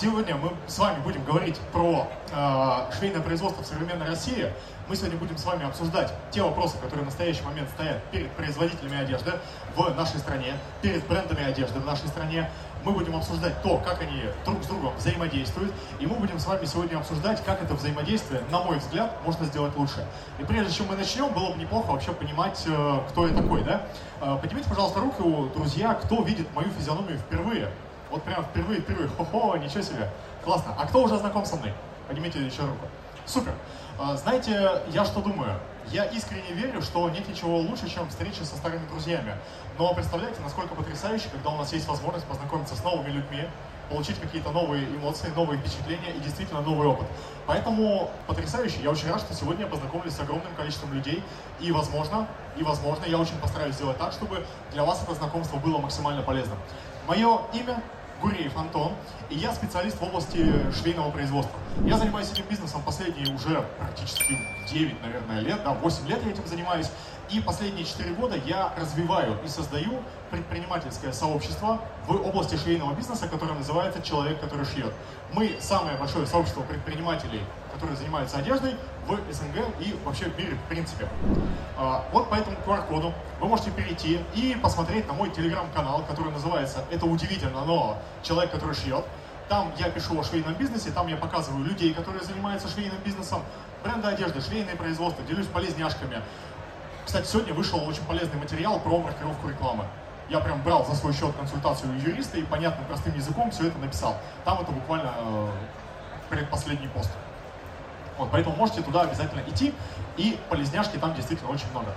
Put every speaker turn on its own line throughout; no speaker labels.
Сегодня мы с вами будем говорить про э, швейное производство в современной России. Мы сегодня будем с вами обсуждать те вопросы, которые в настоящий момент стоят перед производителями одежды в нашей стране, перед брендами одежды в нашей стране. Мы будем обсуждать то, как они друг с другом взаимодействуют, и мы будем с вами сегодня обсуждать, как это взаимодействие, на мой взгляд, можно сделать лучше. И прежде чем мы начнем, было бы неплохо вообще понимать, э, кто я такой, да? Э, поднимите, пожалуйста, руку, друзья, кто видит мою физиономию впервые. Вот прям впервые, впервые, хо-хо, ничего себе. Классно. А кто уже знаком со мной? Поднимите еще руку. Супер. А, знаете, я что думаю? Я искренне верю, что нет ничего лучше, чем встречи со старыми друзьями. Но представляете, насколько потрясающе, когда у нас есть возможность познакомиться с новыми людьми, получить какие-то новые эмоции, новые впечатления и действительно новый опыт. Поэтому потрясающе. Я очень рад, что сегодня я познакомлюсь с огромным количеством людей. И возможно, и возможно, я очень постараюсь сделать так, чтобы для вас это знакомство было максимально полезным. Мое имя Гуреев Антон, и я специалист в области швейного производства. Я занимаюсь этим бизнесом последние уже практически 9, наверное, лет, да, 8 лет я этим занимаюсь, и последние 4 года я развиваю и создаю предпринимательское сообщество в области швейного бизнеса, которое называется «Человек, который шьет». Мы самое большое сообщество предпринимателей, которые занимаются одеждой в СНГ и вообще в мире в принципе. А, вот по этому QR-коду вы можете перейти и посмотреть на мой телеграм-канал, который называется «Это удивительно, но человек, который шьет». Там я пишу о швейном бизнесе, там я показываю людей, которые занимаются швейным бизнесом, бренды одежды, швейное производство, делюсь полезняшками. Кстати, сегодня вышел очень полезный материал про маркировку рекламы. Я прям брал за свой счет консультацию юриста и понятным простым языком все это написал. Там это буквально э, предпоследний пост. Вот, поэтому можете туда обязательно идти, и полезняшки там действительно очень много.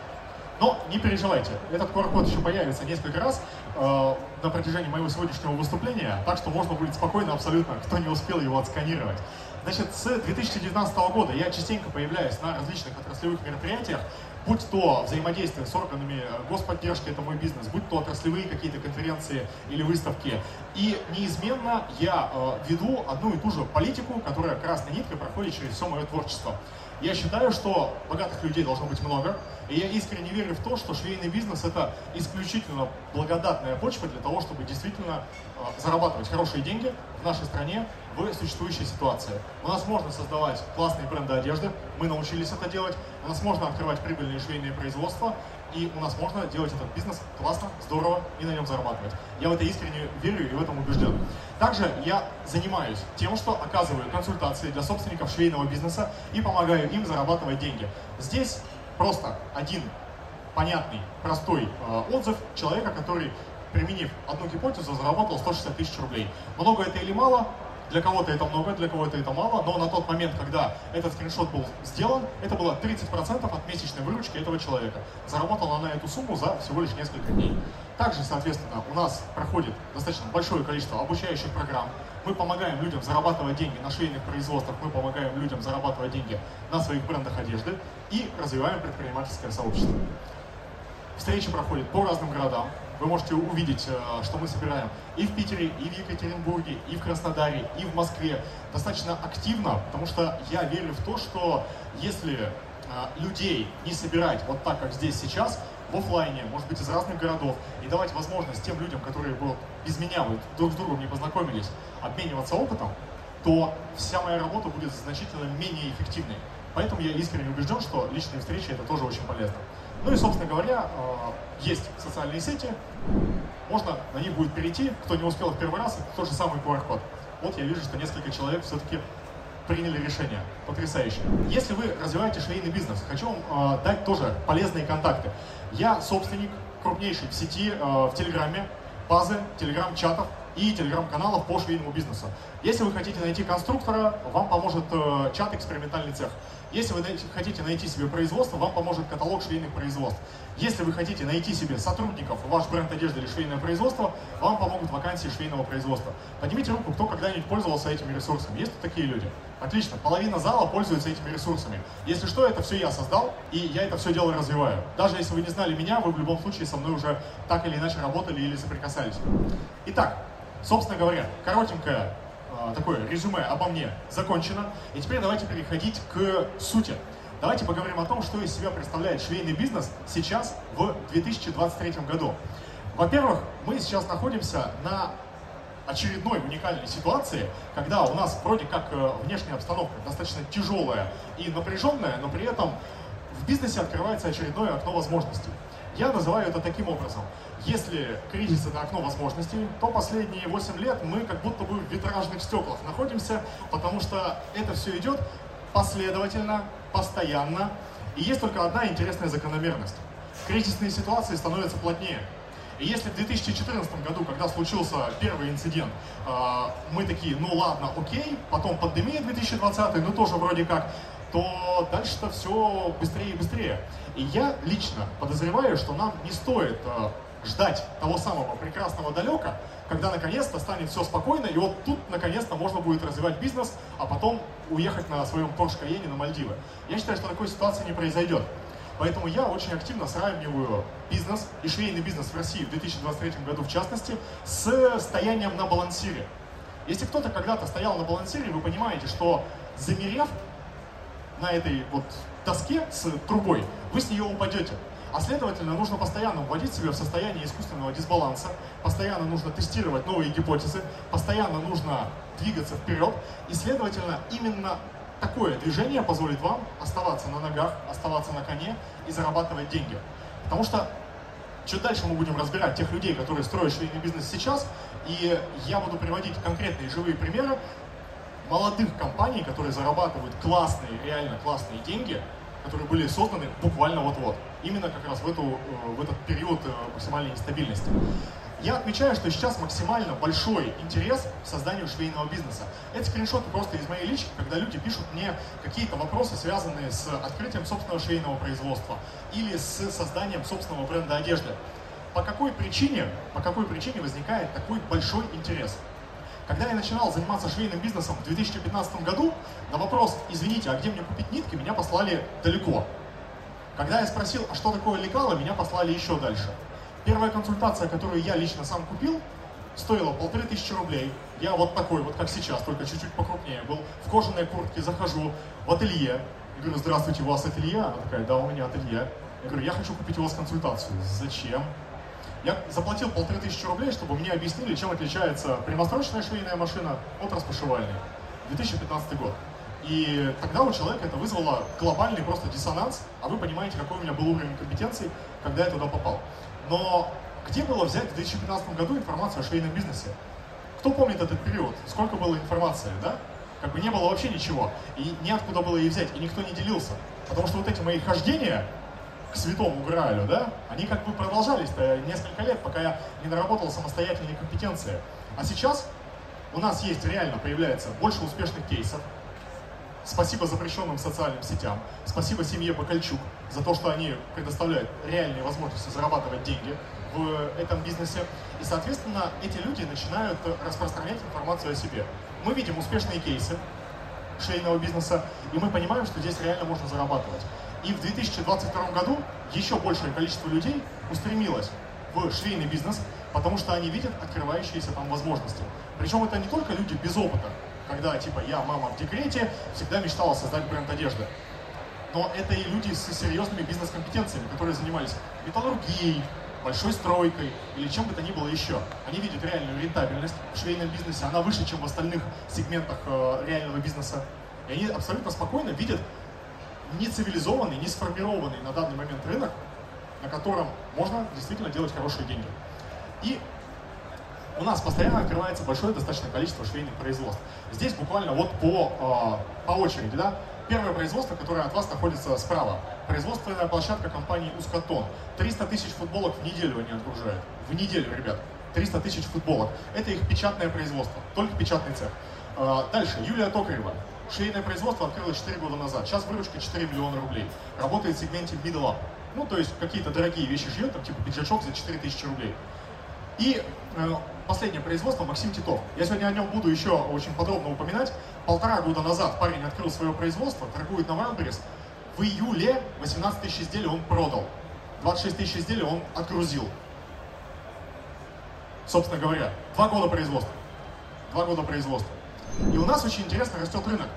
Но не переживайте, этот QR-код еще появится несколько раз э, на протяжении моего сегодняшнего выступления, так что можно будет спокойно абсолютно, кто не успел его отсканировать. Значит, с 2019 года я частенько появляюсь на различных отраслевых мероприятиях, будь то взаимодействие с органами э, господдержки, это мой бизнес, будь то отраслевые какие-то конференции или выставки. И неизменно я э, веду одну и ту же политику, которая красной ниткой проходит через все мое творчество. Я считаю, что богатых людей должно быть много, и я искренне верю в то, что швейный бизнес это исключительно благодатная почва для того, чтобы действительно э, зарабатывать хорошие деньги в нашей стране в существующей ситуации. У нас можно создавать классные бренды одежды, мы научились это делать, у нас можно открывать прибыльные швейные производства, и у нас можно делать этот бизнес классно, здорово и на нем зарабатывать. Я в это искренне верю и в этом убежден. Также я занимаюсь тем, что оказываю консультации для собственников швейного бизнеса и помогаю им зарабатывать деньги. Здесь просто один понятный, простой э, отзыв человека, который, применив одну гипотезу, заработал 160 тысяч рублей. Много это или мало? Для кого-то это много, для кого-то это мало, но на тот момент, когда этот скриншот был сделан, это было 30% от месячной выручки этого человека. Заработала она эту сумму за всего лишь несколько дней. Также, соответственно, у нас проходит достаточно большое количество обучающих программ. Мы помогаем людям зарабатывать деньги на швейных производствах, мы помогаем людям зарабатывать деньги на своих брендах одежды и развиваем предпринимательское сообщество. Встречи проходят по разным городам. Вы можете увидеть, э, что мы собираем и в Питере, и в Екатеринбурге, и в Краснодаре, и в Москве. Достаточно активно, потому что я верю в то, что если э, людей не собирать вот так, как здесь сейчас, в офлайне, может быть, из разных городов, и давать возможность тем людям, которые вот, без меня вот, друг с другом не познакомились, обмениваться опытом, то вся моя работа будет значительно менее эффективной. Поэтому я искренне убежден, что личные встречи это тоже очень полезно. Ну и, собственно говоря, э, есть социальные сети, можно на них будет перейти, кто не успел в первый раз, тот же самый QR-код. Вот я вижу, что несколько человек все-таки приняли решение. Потрясающе. Если вы развиваете швейный бизнес, хочу вам э, дать тоже полезные контакты. Я собственник крупнейшей в сети, э, в Телеграме, базы, Телеграм-чатов и Телеграм-каналов по швейному бизнесу. Если вы хотите найти конструктора, вам поможет чат «Экспериментальный цех». Если вы хотите найти себе производство, вам поможет каталог швейных производств. Если вы хотите найти себе сотрудников, ваш бренд одежды или швейное производство, вам помогут вакансии швейного производства. Поднимите руку, кто когда-нибудь пользовался этими ресурсами. Есть тут такие люди? Отлично. Половина зала пользуется этими ресурсами. Если что, это все я создал, и я это все дело развиваю. Даже если вы не знали меня, вы в любом случае со мной уже так или иначе работали или соприкасались. Итак, собственно говоря, коротенькая а, такое резюме обо мне закончено. И теперь давайте переходить к сути. Давайте поговорим о том, что из себя представляет швейный бизнес сейчас в 2023 году. Во-первых, мы сейчас находимся на очередной уникальной ситуации, когда у нас вроде как э, внешняя обстановка достаточно тяжелая и напряженная, но при этом в бизнесе открывается очередное окно возможностей. Я называю это таким образом. Если кризис это окно возможностей, то последние 8 лет мы как будто бы в витражных стеклах находимся, потому что это все идет последовательно, постоянно. И есть только одна интересная закономерность. Кризисные ситуации становятся плотнее. И если в 2014 году, когда случился первый инцидент, а, мы такие, ну ладно, окей, потом пандемия 2020, ну тоже вроде как, то дальше-то все быстрее и быстрее. И я лично подозреваю, что нам не стоит а, ждать того самого прекрасного далека, когда наконец-то станет все спокойно, и вот тут наконец-то можно будет развивать бизнес, а потом уехать на своем Porsche Cayenne на Мальдивы. Я считаю, что такой ситуации не произойдет. Поэтому я очень активно сравниваю бизнес и швейный бизнес в России в 2023 году в частности с стоянием на балансире. Если кто-то когда-то стоял на балансире, вы понимаете, что замерев на этой вот доске с трубой, вы с нее упадете. А следовательно, нужно постоянно вводить себя в состояние искусственного дисбаланса, постоянно нужно тестировать новые гипотезы, постоянно нужно двигаться вперед, и, следовательно, именно такое движение позволит вам оставаться на ногах, оставаться на коне и зарабатывать деньги. Потому что чуть дальше мы будем разбирать тех людей, которые строят швейный бизнес сейчас, и я буду приводить конкретные живые примеры молодых компаний, которые зарабатывают классные, реально классные деньги, которые были созданы буквально вот-вот. Именно как раз в, эту, э, в этот период э, максимальной нестабильности. Я отмечаю, что сейчас максимально большой интерес к созданию швейного бизнеса. Эти скриншоты просто из моей лички, когда люди пишут мне какие-то вопросы, связанные с открытием собственного швейного производства или с созданием собственного бренда одежды. По какой причине, по какой причине возникает такой большой интерес? Когда я начинал заниматься швейным бизнесом в 2015 году, на вопрос «Извините, а где мне купить нитки?» меня послали далеко. Когда я спросил, а что такое лекало, меня послали еще дальше. Первая консультация, которую я лично сам купил, стоила полторы тысячи рублей. Я вот такой, вот как сейчас, только чуть-чуть покрупнее был. В кожаной куртке захожу в ателье. Я говорю, здравствуйте, у вас ателье? Она такая, да, у меня ателье. Я говорю, я хочу купить у вас консультацию. Зачем? Я заплатил полторы тысячи рублей, чтобы мне объяснили, чем отличается прямострочная швейная машина от распашивальной. 2015 год. И тогда у человека это вызвало глобальный просто диссонанс, а вы понимаете, какой у меня был уровень компетенций, когда я туда попал. Но где было взять в 2015 году информацию о швейном бизнесе? Кто помнит этот период? Сколько было информации, да? Как бы не было вообще ничего. И неоткуда было ее взять, и никто не делился. Потому что вот эти мои хождения к святому Граалю, да, они как бы продолжались-то несколько лет, пока я не наработал самостоятельные компетенции. А сейчас у нас есть реально появляется больше успешных кейсов, Спасибо запрещенным социальным сетям. Спасибо семье Бакальчук за то, что они предоставляют реальные возможности зарабатывать деньги в этом бизнесе. И, соответственно, эти люди начинают распространять информацию о себе. Мы видим успешные кейсы шейного бизнеса, и мы понимаем, что здесь реально можно зарабатывать. И в 2022 году еще большее количество людей устремилось в швейный бизнес, потому что они видят открывающиеся там возможности. Причем это не только люди без опыта, когда, типа, я мама в декрете, всегда мечтала создать бренд одежды. Но это и люди с серьезными бизнес-компетенциями, которые занимались металлургией, большой стройкой или чем бы то ни было еще. Они видят реальную рентабельность в швейном бизнесе, она выше, чем в остальных сегментах э, реального бизнеса. И они абсолютно спокойно видят не цивилизованный, не сформированный на данный момент рынок, на котором можно действительно делать хорошие деньги. И у нас постоянно открывается большое достаточно количество швейных производств. Здесь буквально вот по, э, по очереди, да, первое производство, которое от вас находится справа. Производственная площадка компании Ускатон. 300 тысяч футболок в неделю они отгружают. В неделю, ребят. 300 тысяч футболок. Это их печатное производство, только печатный цех. Э, дальше, Юлия Токарева. Швейное производство открылось 4 года назад. Сейчас выручка 4 миллиона рублей. Работает в сегменте middle up. Ну, то есть какие-то дорогие вещи шьет, там, типа пиджачок за 4 тысячи рублей. И э, последнее производство Максим Титов. Я сегодня о нем буду еще очень подробно упоминать. Полтора года назад парень открыл свое производство, торгует на Wildberries. В июле 18 тысяч изделий он продал. 26 тысяч изделий он отгрузил. Собственно говоря, два года производства. Два года производства. И у нас очень интересно растет рынок.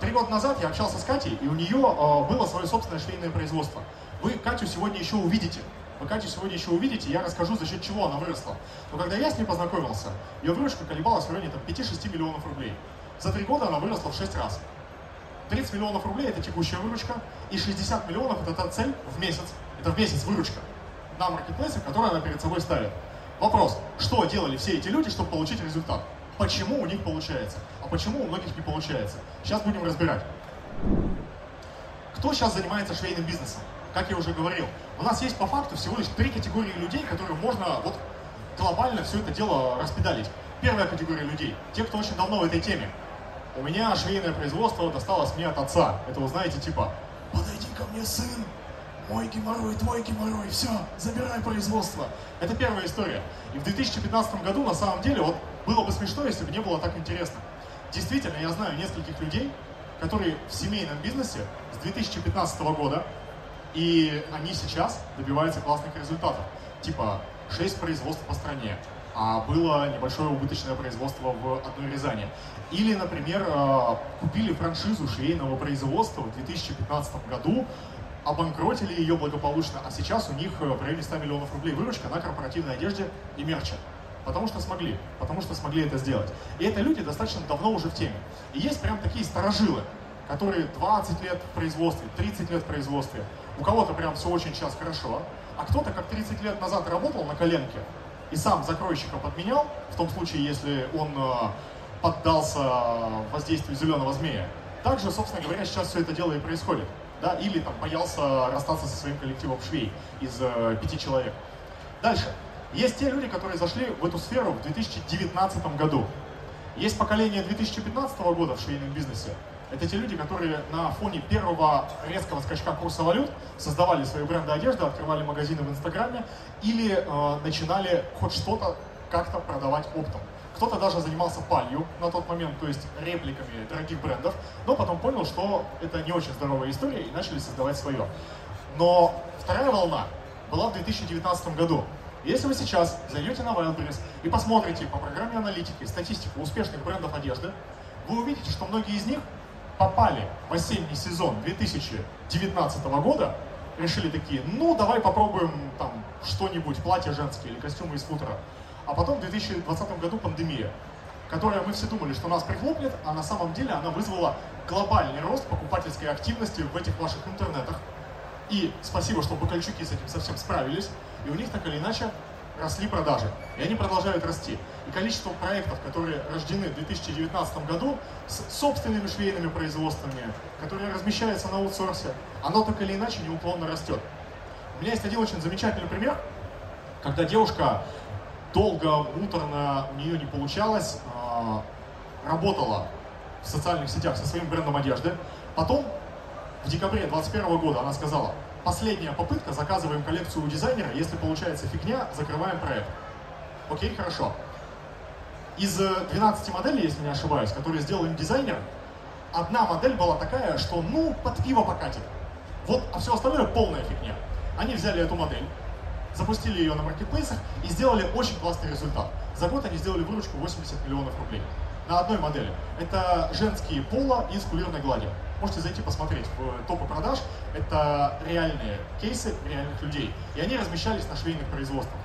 Три года назад я общался с Катей, и у нее э, было свое собственное швейное производство. Вы Катю сегодня еще увидите Вы, Катю сегодня еще увидите, я расскажу, за счет чего она выросла. Но когда я с ней познакомился, ее выручка колебалась в районе там, 5-6 миллионов рублей. За три года она выросла в 6 раз. 30 миллионов рублей – это текущая выручка, и 60 миллионов – это та цель в месяц. Это в месяц выручка на маркетплейсах, которую она перед собой ставит. Вопрос, что делали все эти люди, чтобы получить результат? Почему у них получается? А почему у многих не получается? Сейчас будем разбирать. Кто сейчас занимается швейным бизнесом? Как я уже говорил, у нас есть по факту всего лишь три категории людей, которые можно вот глобально все это дело распедалить. Первая категория людей, те, кто очень давно в этой теме. У меня швейное производство досталось мне от отца. Это вы знаете, типа, подойди ко мне, сын, мой геморрой, твой геморрой, все, забирай производство. Это первая история. И в 2015 году, на самом деле, вот было бы смешно, если бы не было так интересно. Действительно, я знаю нескольких людей, которые в семейном бизнесе с 2015 года, и они сейчас добиваются классных результатов. Типа 6 производств по стране, а было небольшое убыточное производство в одной Рязани. Или, например, э, купили франшизу швейного производства в 2015 году, обанкротили ее благополучно, а сейчас у них э, в районе 100 миллионов рублей выручка на корпоративной одежде и мерче. Потому что смогли, потому что смогли это сделать. И это люди достаточно давно уже в теме. И есть прям такие старожилы, которые 20 лет в производстве, 30 лет в производстве. У кого-то прям все очень сейчас хорошо, а кто-то как 30 лет назад работал на коленке и сам закройщика подменял, в том случае, если он э, поддался воздействию зеленого змея. Также, собственно говоря, сейчас все это дело и происходит. Да? Или там боялся расстаться со своим коллективом швей из э, пяти человек. Дальше. Есть те люди, которые зашли в эту сферу в 2019 году. Есть поколение 2015 года в швейном бизнесе. Это те люди, которые на фоне первого резкого скачка курса валют создавали свои бренды одежды, открывали магазины в Инстаграме или э, начинали хоть что-то как-то продавать оптом. Кто-то даже занимался палью на тот момент, то есть репликами дорогих брендов, но потом понял, что это не очень здоровая история и начали создавать свое. Но вторая волна была в 2019 году. Если вы сейчас зайдете на Wildberries и посмотрите по программе аналитики статистику успешных брендов одежды, вы увидите, что многие из них попали в осенний сезон 2019 года, решили такие, ну давай попробуем там что-нибудь, платье женские или костюмы из футера. А потом в 2020 году пандемия, которая мы все думали, что нас прихлопнет, а на самом деле она вызвала глобальный рост покупательской активности в этих ваших интернетах. И спасибо, что Бакальчуки с этим совсем справились, и у них так или иначе росли продажи. И они продолжают расти. И количество проектов, которые рождены в 2019 году с собственными швейными производствами, которые размещаются на аутсорсе, оно так или иначе неуклонно растет. У меня есть один очень замечательный пример, когда девушка долго, муторно, у нее не получалось, а, работала в социальных сетях со своим брендом одежды. Потом, в декабре 2021 года, она сказала, последняя попытка, заказываем коллекцию у дизайнера, если получается фигня, закрываем проект. Окей, хорошо. Из 12 моделей, если не ошибаюсь, которые сделал им дизайнер, одна модель была такая, что ну, под пиво покатит. Вот, а все остальное полная фигня. Они взяли эту модель, запустили ее на маркетплейсах и сделали очень классный результат. За год они сделали выручку 80 миллионов рублей на одной модели. Это женские пола из кулирной глади. Можете зайти посмотреть в топы продаж. Это реальные кейсы реальных людей. И они размещались на швейных производствах.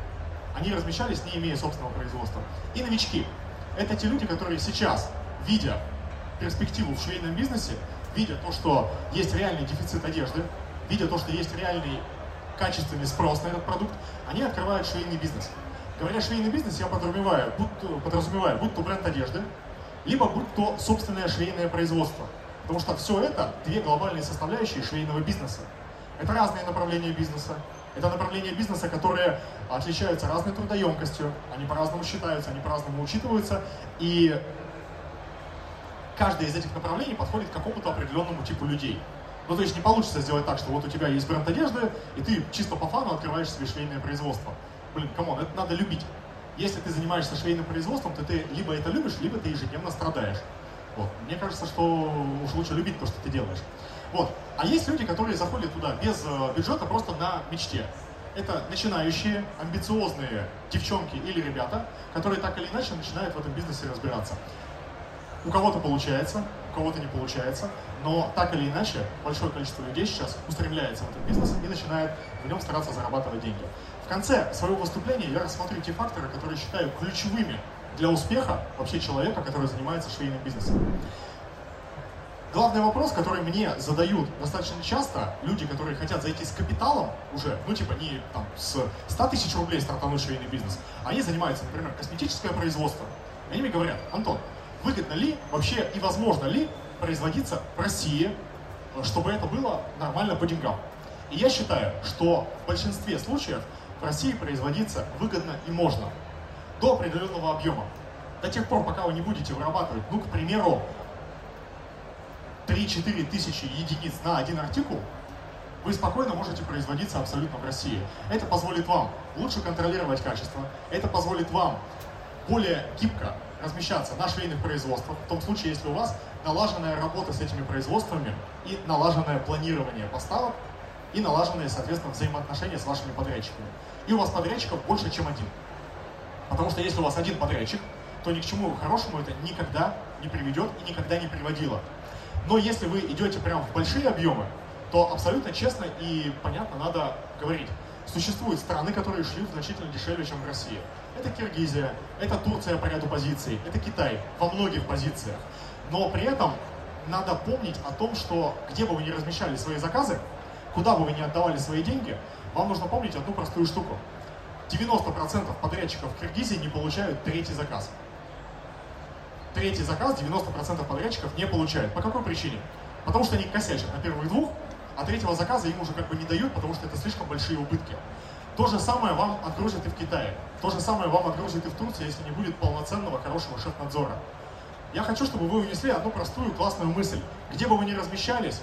Они размещались, не имея собственного производства. И новички. Это те люди, которые сейчас, видя перспективу в швейном бизнесе, видя то, что есть реальный дефицит одежды, видя то, что есть реальный качественный спрос на этот продукт, они открывают швейный бизнес. Говоря швейный бизнес, я подразумеваю, будь, подразумеваю, будь то бренд одежды, либо будь то собственное швейное производство. Потому что все это две глобальные составляющие швейного бизнеса. Это разные направления бизнеса. Это направления бизнеса, которые отличаются разной трудоемкостью, они по-разному считаются, они по-разному учитываются, и каждое из этих направлений подходит к какому-то определенному типу людей. Ну, то есть не получится сделать так, что вот у тебя есть бренд одежды, и ты чисто по фану открываешь себе швейное производство. Блин, come on, это надо любить. Если ты занимаешься швейным производством, то ты либо это любишь, либо ты ежедневно страдаешь. Вот. Мне кажется, что уж лучше любить то, что ты делаешь. Вот. А есть люди, которые заходят туда без э, бюджета, просто на мечте. Это начинающие, амбициозные девчонки или ребята, которые так или иначе начинают в этом бизнесе разбираться. У кого-то получается, у кого-то не получается, но так или иначе большое количество людей сейчас устремляется в этот бизнес и начинает в нем стараться зарабатывать деньги. В конце своего выступления я рассмотрю те факторы, которые считаю ключевыми для успеха вообще человека, который занимается швейным бизнесом. Главный вопрос, который мне задают достаточно часто люди, которые хотят зайти с капиталом уже, ну типа не там с 100 тысяч рублей стартануть швейный бизнес, они занимаются, например, косметическое производство. Они мне говорят, Антон, выгодно ли вообще и возможно ли производиться в России, чтобы это было нормально по деньгам? И я считаю, что в большинстве случаев в России производиться выгодно и можно до определенного объема. До тех пор, пока вы не будете вырабатывать, ну, к примеру, 3-4 тысячи единиц на один артикул, вы спокойно можете производиться абсолютно в России. Это позволит вам лучше контролировать качество, это позволит вам более гибко размещаться на швейных производствах, в том случае, если у вас налаженная работа с этими производствами и налаженное планирование поставок, и налаженные, соответственно, взаимоотношения с вашими подрядчиками. И у вас подрядчиков больше, чем один. Потому что если у вас один подрядчик, то ни к чему хорошему это никогда не приведет и никогда не приводило. Но если вы идете прямо в большие объемы, то абсолютно честно и понятно надо говорить. Существуют страны, которые шли значительно дешевле, чем в России. Это Киргизия, это Турция по ряду позиций, это Китай во многих позициях. Но при этом надо помнить о том, что где бы вы ни размещали свои заказы, куда бы вы ни отдавали свои деньги, вам нужно помнить одну простую штуку. 90% подрядчиков в Киргизии не получают третий заказ. Третий заказ 90% подрядчиков не получают. По какой причине? Потому что они косячат на первых двух, а третьего заказа им уже как бы не дают, потому что это слишком большие убытки. То же самое вам отгрузят и в Китае. То же самое вам отгрузят и в Турции, если не будет полноценного, хорошего шеф-надзора. Я хочу, чтобы вы унесли одну простую, классную мысль. Где бы вы ни размещались,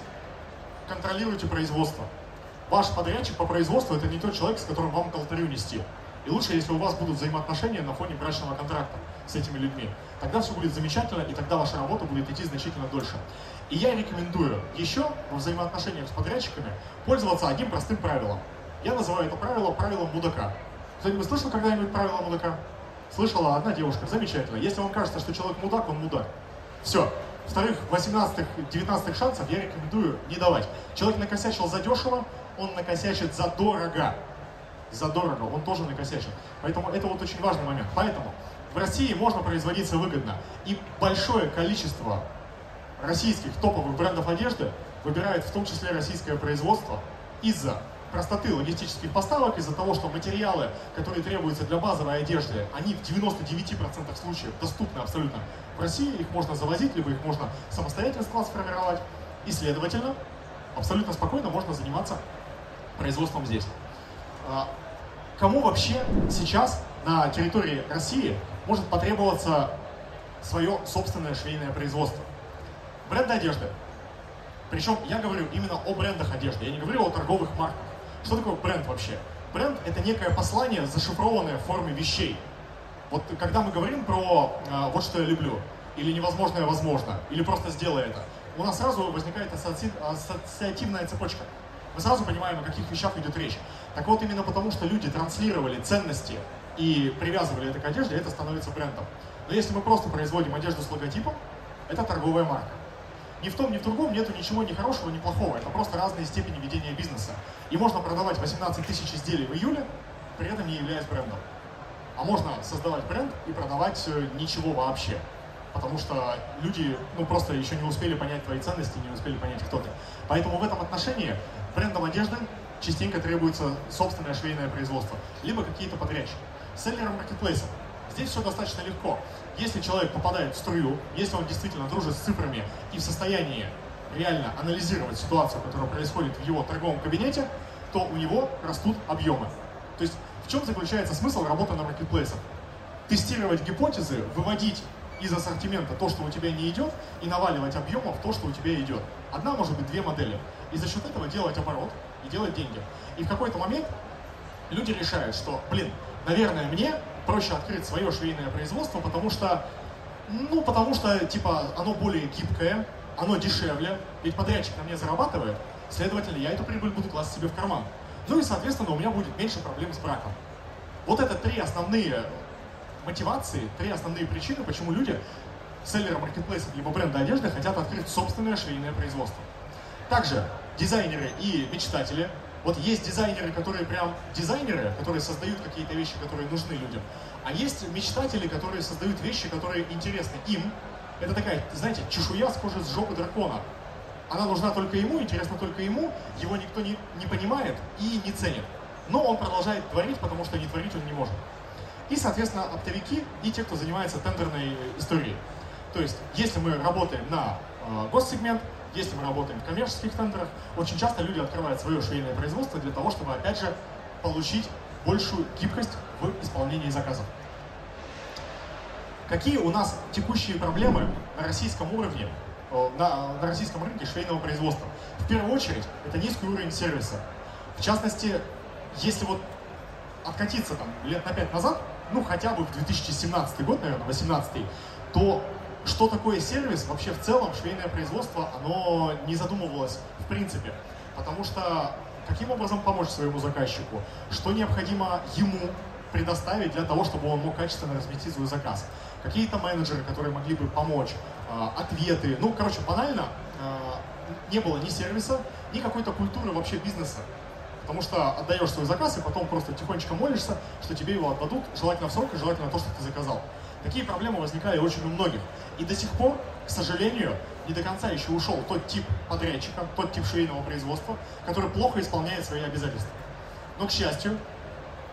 контролируйте производство. Ваш подрядчик по производству – это не тот человек, с которым вам к алтарю нести. И лучше, если у вас будут взаимоотношения на фоне брачного контракта с этими людьми. Тогда все будет замечательно, и тогда ваша работа будет идти значительно дольше. И я рекомендую еще во взаимоотношениях с подрядчиками пользоваться одним простым правилом. Я называю это правило правилом мудака. Кто-нибудь слышал когда-нибудь правило мудака? Слышала одна девушка, замечательно. Если вам кажется, что человек мудак, он мудак. Все, Вторых, 18-19 шансов я рекомендую не давать. Человек накосячил за дешево, он накосячит за дорого. За дорого, он тоже накосячит. Поэтому это вот очень важный момент. Поэтому в России можно производиться выгодно. И большое количество российских топовых брендов одежды выбирает в том числе российское производство из-за простоты логистических поставок, из-за того, что материалы, которые требуются для базовой одежды, они в 99% случаев доступны абсолютно в России, их можно завозить, либо их можно самостоятельно склад сформировать, и, следовательно, абсолютно спокойно можно заниматься производством здесь. А, кому вообще сейчас на территории России может потребоваться свое собственное швейное производство? Бренды одежды. Причем я говорю именно о брендах одежды, я не говорю о торговых марках. Что такое бренд вообще? Бренд — это некое послание, зашифрованное в форме вещей. Вот когда мы говорим про э, «вот что я люблю», или «невозможное возможно», или «просто сделай это», у нас сразу возникает ассоци... ассоциативная цепочка. Мы сразу понимаем, о каких вещах идет речь. Так вот, именно потому, что люди транслировали ценности и привязывали это к одежде, это становится брендом. Но если мы просто производим одежду с логотипом, это торговая марка. Ни в том, ни в другом нету ничего ни хорошего, ни плохого. Это просто разные степени ведения бизнеса. И можно продавать 18 тысяч изделий в июле, при этом не являясь брендом. А можно создавать бренд и продавать э, ничего вообще. Потому что люди ну, просто еще не успели понять твои ценности, не успели понять, кто ты. Поэтому в этом отношении брендом одежды частенько требуется собственное швейное производство, либо какие-то подрядчики. Селлером маркетплейсом. Здесь все достаточно легко. Если человек попадает в струю, если он действительно дружит с цифрами и в состоянии реально анализировать ситуацию, которая происходит в его торговом кабинете, то у него растут объемы. То есть в чем заключается смысл работы на маркетплейсах? Тестировать гипотезы, выводить из ассортимента то, что у тебя не идет, и наваливать объемов то, что у тебя идет. Одна, может быть, две модели. И за счет этого делать оборот и делать деньги. И в какой-то момент люди решают, что, блин, наверное, мне проще открыть свое швейное производство, потому что, ну, потому что, типа, оно более гибкое, оно дешевле, ведь подрядчик на мне зарабатывает, следовательно, я эту прибыль буду класть себе в карман. Ну и, соответственно, у меня будет меньше проблем с браком. Вот это три основные мотивации, три основные причины, почему люди селлеры маркетплейсов либо бренда одежды хотят открыть собственное швейное производство. Также дизайнеры и мечтатели. Вот есть дизайнеры, которые прям дизайнеры, которые создают какие-то вещи, которые нужны людям. А есть мечтатели, которые создают вещи, которые интересны им. Это такая, знаете, чешуя с кожи с жопы дракона. Она нужна только ему, интересна только ему, его никто не, не понимает и не ценит. Но он продолжает творить, потому что не творить он не может. И, соответственно, оптовики и те, кто занимается тендерной историей. То есть, если мы работаем на э, госсегмент, если мы работаем в коммерческих тендерах, очень часто люди открывают свое швейное производство для того, чтобы, опять же, получить большую гибкость в исполнении заказов. Какие у нас текущие проблемы на российском уровне, на, на российском рынке швейного производства? В первую очередь, это низкий уровень сервиса. В частности, если вот откатиться там лет на пять назад, ну хотя бы в 2017 год, наверное, 2018, то что такое сервис, вообще в целом швейное производство, оно не задумывалось в принципе. Потому что каким образом помочь своему заказчику, что необходимо ему предоставить для того, чтобы он мог качественно разместить свой заказ. Какие-то менеджеры, которые могли бы помочь, а, ответы. Ну, короче, банально, а, не было ни сервиса, ни какой-то культуры вообще бизнеса. Потому что отдаешь свой заказ и потом просто тихонечко молишься, что тебе его отдадут, желательно в срок и желательно то, что ты заказал. Такие проблемы возникали очень у многих. И до сих пор, к сожалению, не до конца еще ушел тот тип подрядчика, тот тип швейного производства, который плохо исполняет свои обязательства. Но, к счастью,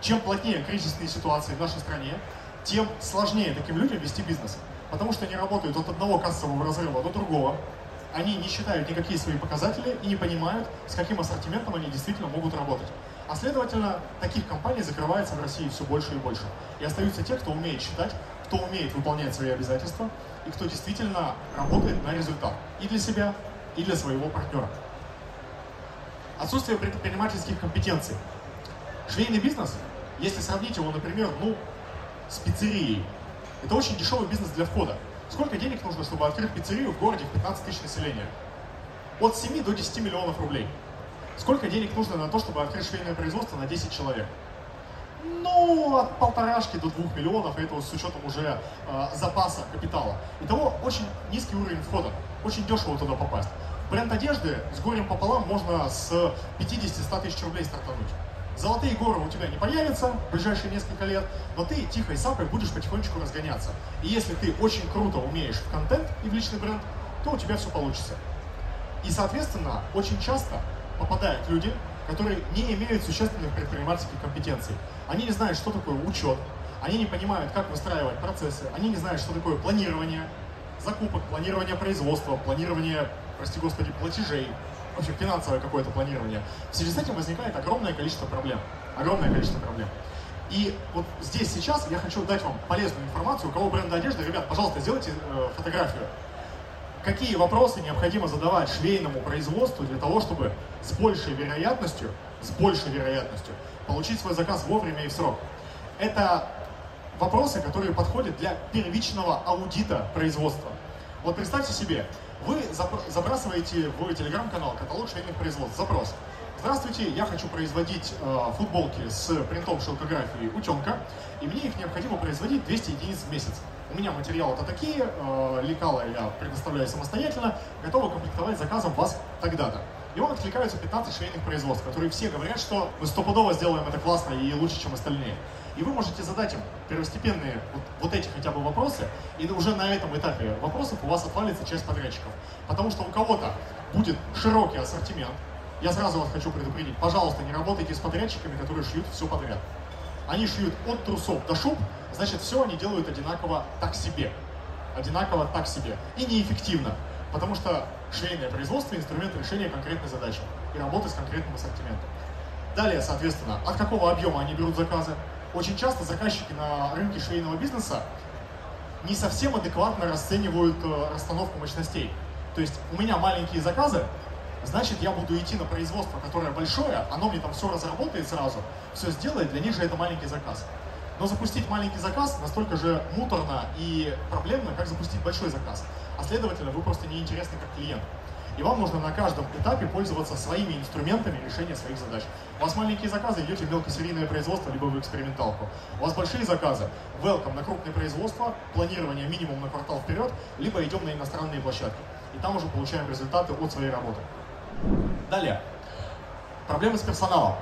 чем плотнее кризисные ситуации в нашей стране, тем сложнее таким людям вести бизнес. Потому что они работают от одного кассового разрыва до другого, они не считают никакие свои показатели и не понимают, с каким ассортиментом они действительно могут работать. А следовательно, таких компаний закрывается в России все больше и больше. И остаются те, кто умеет считать, кто умеет выполнять свои обязательства и кто действительно работает на результат и для себя, и для своего партнера. Отсутствие предпринимательских компетенций. Швейный бизнес, если сравнить его, например, ну, с пиццерией, это очень дешевый бизнес для входа. Сколько денег нужно, чтобы открыть пиццерию в городе в 15 тысяч населения? От 7 до 10 миллионов рублей. Сколько денег нужно на то, чтобы открыть швейное производство на 10 человек? Ну, от полторашки до двух миллионов, это вот с учетом уже э, запаса капитала. Итого очень низкий уровень входа, очень дешево туда попасть. Бренд одежды с горем пополам можно с 50-100 тысяч рублей стартануть. Золотые горы у тебя не появятся в ближайшие несколько лет, но ты тихой сапой будешь потихонечку разгоняться. И если ты очень круто умеешь в контент и в личный бренд, то у тебя все получится. И, соответственно, очень часто попадают люди, которые не имеют существенных предпринимательских компетенций. Они не знают, что такое учет, они не понимают, как выстраивать процессы, они не знают, что такое планирование закупок, планирование производства, планирование, прости господи, платежей, вообще финансовое какое-то планирование. В связи с этим возникает огромное количество проблем. Огромное количество проблем. И вот здесь сейчас я хочу дать вам полезную информацию. У кого бренда одежды, ребят, пожалуйста, сделайте э, фотографию. Какие вопросы необходимо задавать швейному производству для того, чтобы с большей вероятностью, с большей вероятностью получить свой заказ вовремя и в срок? Это вопросы, которые подходят для первичного аудита производства. Вот представьте себе, вы забрасываете в телеграм-канал каталог швейных производств, запрос. Здравствуйте, я хочу производить э, футболки с принтом шелкографии утенка, и мне их необходимо производить 200 единиц в месяц. У меня материалы-то такие, э, лекала я предоставляю самостоятельно, готовы комплектовать заказом вас тогда-то. И он откликаются 15 швейных производств, которые все говорят, что мы стопудово сделаем это классно и лучше, чем остальные. И вы можете задать им первостепенные вот, вот эти хотя бы вопросы, и уже на этом этапе вопросов у вас отвалится часть подрядчиков. Потому что у кого-то будет широкий ассортимент. Я сразу вас хочу предупредить, пожалуйста, не работайте с подрядчиками, которые шьют все подряд. Они шьют от трусов до шуб, значит, все они делают одинаково так себе. Одинаково так себе. И неэффективно. Потому что швейное производство – инструмент решения конкретной задачи и работы с конкретным ассортиментом. Далее, соответственно, от какого объема они берут заказы? очень часто заказчики на рынке швейного бизнеса не совсем адекватно расценивают э, расстановку мощностей. То есть у меня маленькие заказы, значит я буду идти на производство, которое большое, оно мне там все разработает сразу, все сделает, для них же это маленький заказ. Но запустить маленький заказ настолько же муторно и проблемно, как запустить большой заказ. А следовательно, вы просто неинтересны как клиент. И вам нужно на каждом этапе пользоваться своими инструментами решения своих задач. У вас маленькие заказы, идете в мелкосерийное производство, либо в эксперименталку. У вас большие заказы, welcome на крупное производство, планирование минимум на квартал вперед, либо идем на иностранные площадки. И там уже получаем результаты от своей работы. Далее. Проблемы с персоналом.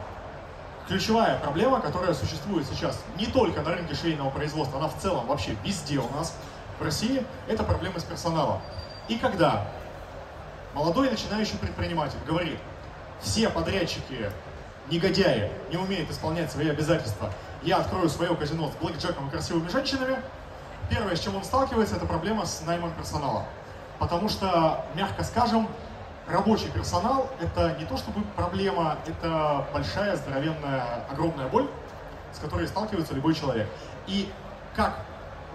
Ключевая проблема, которая существует сейчас не только на рынке швейного производства, она в целом вообще везде у нас в России, это проблемы с персоналом. И когда молодой начинающий предприниматель говорит, все подрядчики негодяи не умеют исполнять свои обязательства, я открою свое казино с блэкджеком и красивыми женщинами, первое, с чем он сталкивается, это проблема с наймом персонала. Потому что, мягко скажем, рабочий персонал – это не то чтобы проблема, это большая, здоровенная, огромная боль, с которой сталкивается любой человек. И как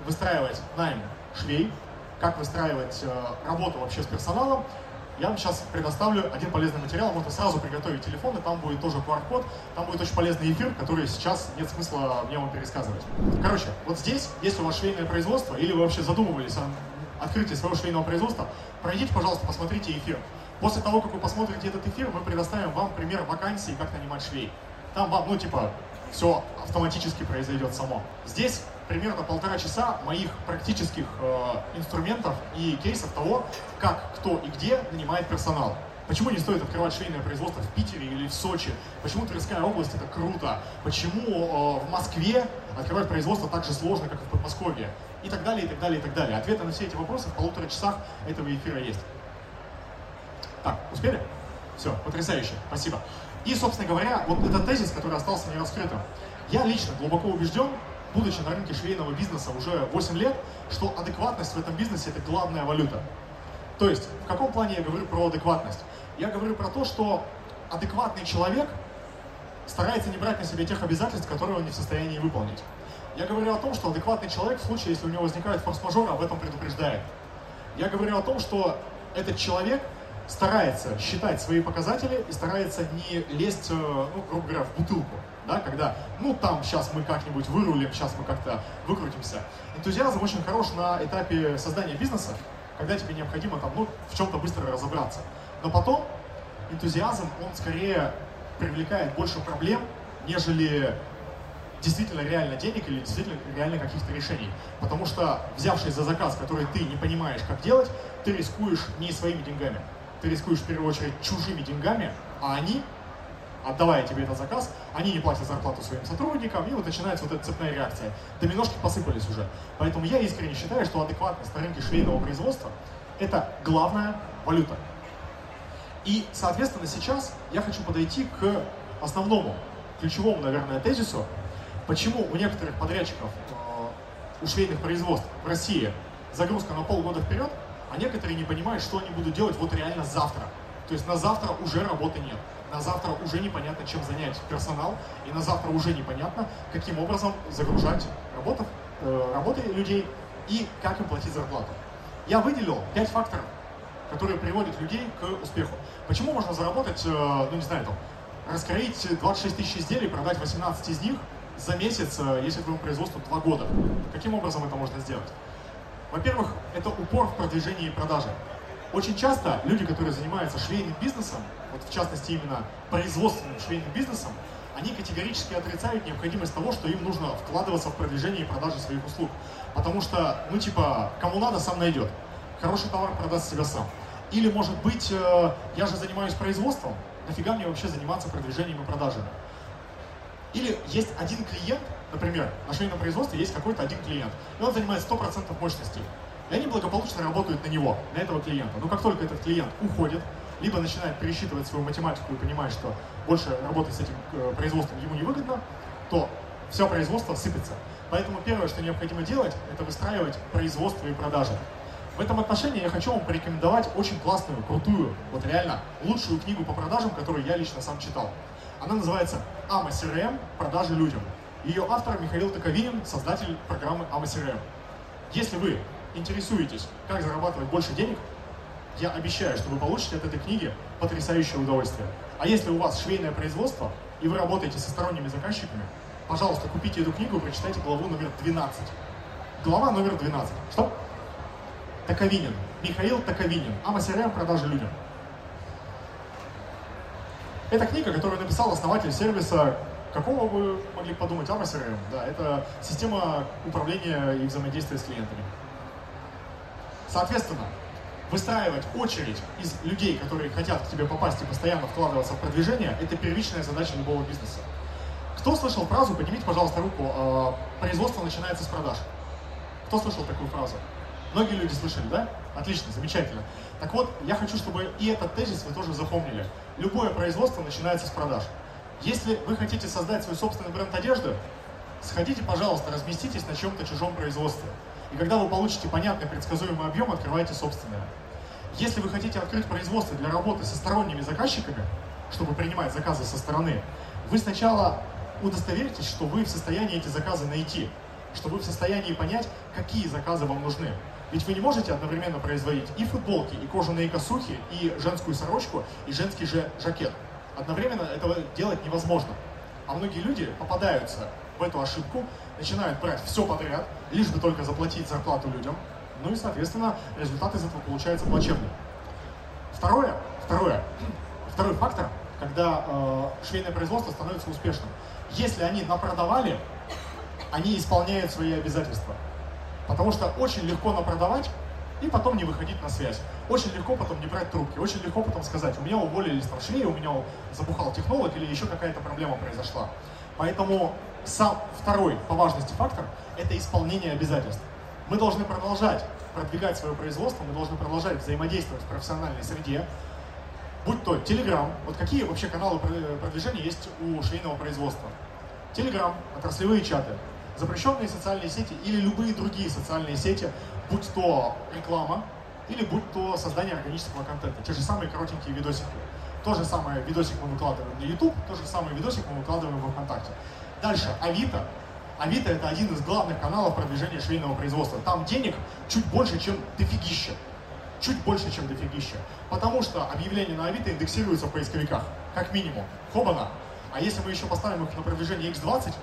выстраивать найм швей, как выстраивать э, работу вообще с персоналом, я вам сейчас предоставлю один полезный материал. Можно сразу приготовить телефон, и там будет тоже QR-код. Там будет очень полезный эфир, который сейчас нет смысла мне вам пересказывать. Короче, вот здесь, если у вас швейное производство, или вы вообще задумывались о открытии своего швейного производства, пройдите, пожалуйста, посмотрите эфир. После того, как вы посмотрите этот эфир, мы предоставим вам пример вакансии, как нанимать швей. Там вам, ну, типа, все автоматически произойдет само. Здесь примерно полтора часа моих практических э, инструментов и кейсов того, как, кто и где нанимает персонал. Почему не стоит открывать швейное производство в Питере или в Сочи? Почему Тверская область это круто? Почему э, в Москве открывать производство так же сложно, как и в Подмосковье? И так далее, и так далее, и так далее. Ответы на все эти вопросы в полутора часах этого эфира есть. Так, успели? Все, потрясающе, спасибо. И, собственно говоря, вот этот тезис, который остался нераскрытым. Я лично глубоко убежден, будучи на рынке швейного бизнеса уже 8 лет, что адекватность в этом бизнесе – это главная валюта. То есть, в каком плане я говорю про адекватность? Я говорю про то, что адекватный человек старается не брать на себя тех обязательств, которые он не в состоянии выполнить. Я говорю о том, что адекватный человек в случае, если у него возникает форс-мажор, об этом предупреждает. Я говорю о том, что этот человек старается считать свои показатели и старается не лезть, э, ну, грубо говоря, в бутылку да, когда, ну, там, сейчас мы как-нибудь вырулим, сейчас мы как-то выкрутимся. Энтузиазм очень хорош на этапе создания бизнеса, когда тебе необходимо там, ну, в чем-то быстро разобраться. Но потом энтузиазм, он скорее привлекает больше проблем, нежели действительно реально денег или действительно реально каких-то решений. Потому что, взявшись за заказ, который ты не понимаешь, как делать, ты рискуешь не своими деньгами. Ты рискуешь в первую очередь чужими деньгами, а они отдавая тебе этот заказ, они не платят зарплату своим сотрудникам, и вот начинается вот эта цепная реакция. Доминошки посыпались уже. Поэтому я искренне считаю, что адекватность на рынке швейного производства – это главная валюта. И, соответственно, сейчас я хочу подойти к основному, ключевому, наверное, тезису, почему у некоторых подрядчиков, э, у швейных производств в России загрузка на полгода вперед, а некоторые не понимают, что они будут делать вот реально завтра. То есть на завтра уже работы нет на завтра уже непонятно, чем занять персонал, и на завтра уже непонятно, каким образом загружать работов, э, работы людей и как им платить зарплату. Я выделил пять факторов, которые приводят людей к успеху. Почему можно заработать, э, ну не знаю, там, раскроить 26 тысяч изделий, продать 18 из них за месяц, э, если твоему производству 2 года? Каким образом это можно сделать? Во-первых, это упор в продвижении и продаже. Очень часто люди, которые занимаются швейным бизнесом, вот в частности именно производственным швейным бизнесом, они категорически отрицают необходимость того, что им нужно вкладываться в продвижение и продажу своих услуг. Потому что, ну типа, кому надо, сам найдет. Хороший товар продаст себя сам. Или, может быть, э, я же занимаюсь производством, нафига мне вообще заниматься продвижением и продажами? Или есть один клиент, например, на швейном производстве есть какой-то один клиент, и он занимает 100% мощности. И они благополучно работают на него, на этого клиента. Но как только этот клиент уходит, либо начинает пересчитывать свою математику и понимает, что больше работать с этим э, производством ему не выгодно, то все производство сыпется. Поэтому первое, что необходимо делать, это выстраивать производство и продажи. В этом отношении я хочу вам порекомендовать очень классную, крутую, вот реально лучшую книгу по продажам, которую я лично сам читал. Она называется «Ама CRM. Продажи людям». Ее автор Михаил Токовинин, создатель программы Ама CRM. Если вы интересуетесь, как зарабатывать больше денег, я обещаю, что вы получите от этой книги потрясающее удовольствие. А если у вас швейное производство, и вы работаете со сторонними заказчиками, пожалуйста, купите эту книгу, прочитайте главу номер 12. Глава номер 12. Что? Таковинин. Михаил Таковинин. АМА продажи людям. Это книга, которую написал основатель сервиса, какого вы могли подумать, AMA CRM. Да, это система управления и взаимодействия с клиентами. Соответственно, выстраивать очередь из людей, которые хотят к тебе попасть и постоянно вкладываться в продвижение, это первичная задача любого бизнеса. Кто слышал фразу, поднимите, пожалуйста, руку, э, производство начинается с продаж? Кто слышал такую фразу? Многие люди слышали, да? Отлично, замечательно. Так вот, я хочу, чтобы и этот тезис вы тоже запомнили. Любое производство начинается с продаж. Если вы хотите создать свой собственный бренд одежды, сходите, пожалуйста, разместитесь на чем-то чужом производстве. И когда вы получите понятный предсказуемый объем, открывайте собственное. Если вы хотите открыть производство для работы со сторонними заказчиками, чтобы принимать заказы со стороны, вы сначала удостоверьтесь, что вы в состоянии эти заказы найти, что вы в состоянии понять, какие заказы вам нужны. Ведь вы не можете одновременно производить и футболки, и кожаные косухи, и женскую сорочку, и женский же жакет. Одновременно этого делать невозможно. А многие люди попадаются в эту ошибку, начинают брать все подряд, лишь бы только заплатить зарплату людям, ну и, соответственно, результат из этого получается плачевный. Второе, второе, второй фактор, когда э, швейное производство становится успешным – если они напродавали, они исполняют свои обязательства. Потому что очень легко напродавать и потом не выходить на связь. Очень легко потом не брать трубки, очень легко потом сказать, у меня уволили там швеи, у меня забухал технолог или еще какая-то проблема произошла. Поэтому сам второй по важности фактор – это исполнение обязательств. Мы должны продолжать продвигать свое производство, мы должны продолжать взаимодействовать в профессиональной среде, будь то Telegram, вот какие вообще каналы продвижения есть у швейного производства? Telegram, отраслевые чаты, запрещенные социальные сети или любые другие социальные сети, будь то реклама или будь то создание органического контента, те же самые коротенькие видосики. То же самое видосик мы выкладываем на YouTube, то же самое видосик мы выкладываем в ВКонтакте. Дальше, Авито. Авито это один из главных каналов продвижения швейного производства. Там денег чуть больше, чем дофигища чуть больше, чем дофигища. Потому что объявления на Авито индексируются в поисковиках, как минимум. Хобана. А если мы еще поставим их на продвижение X20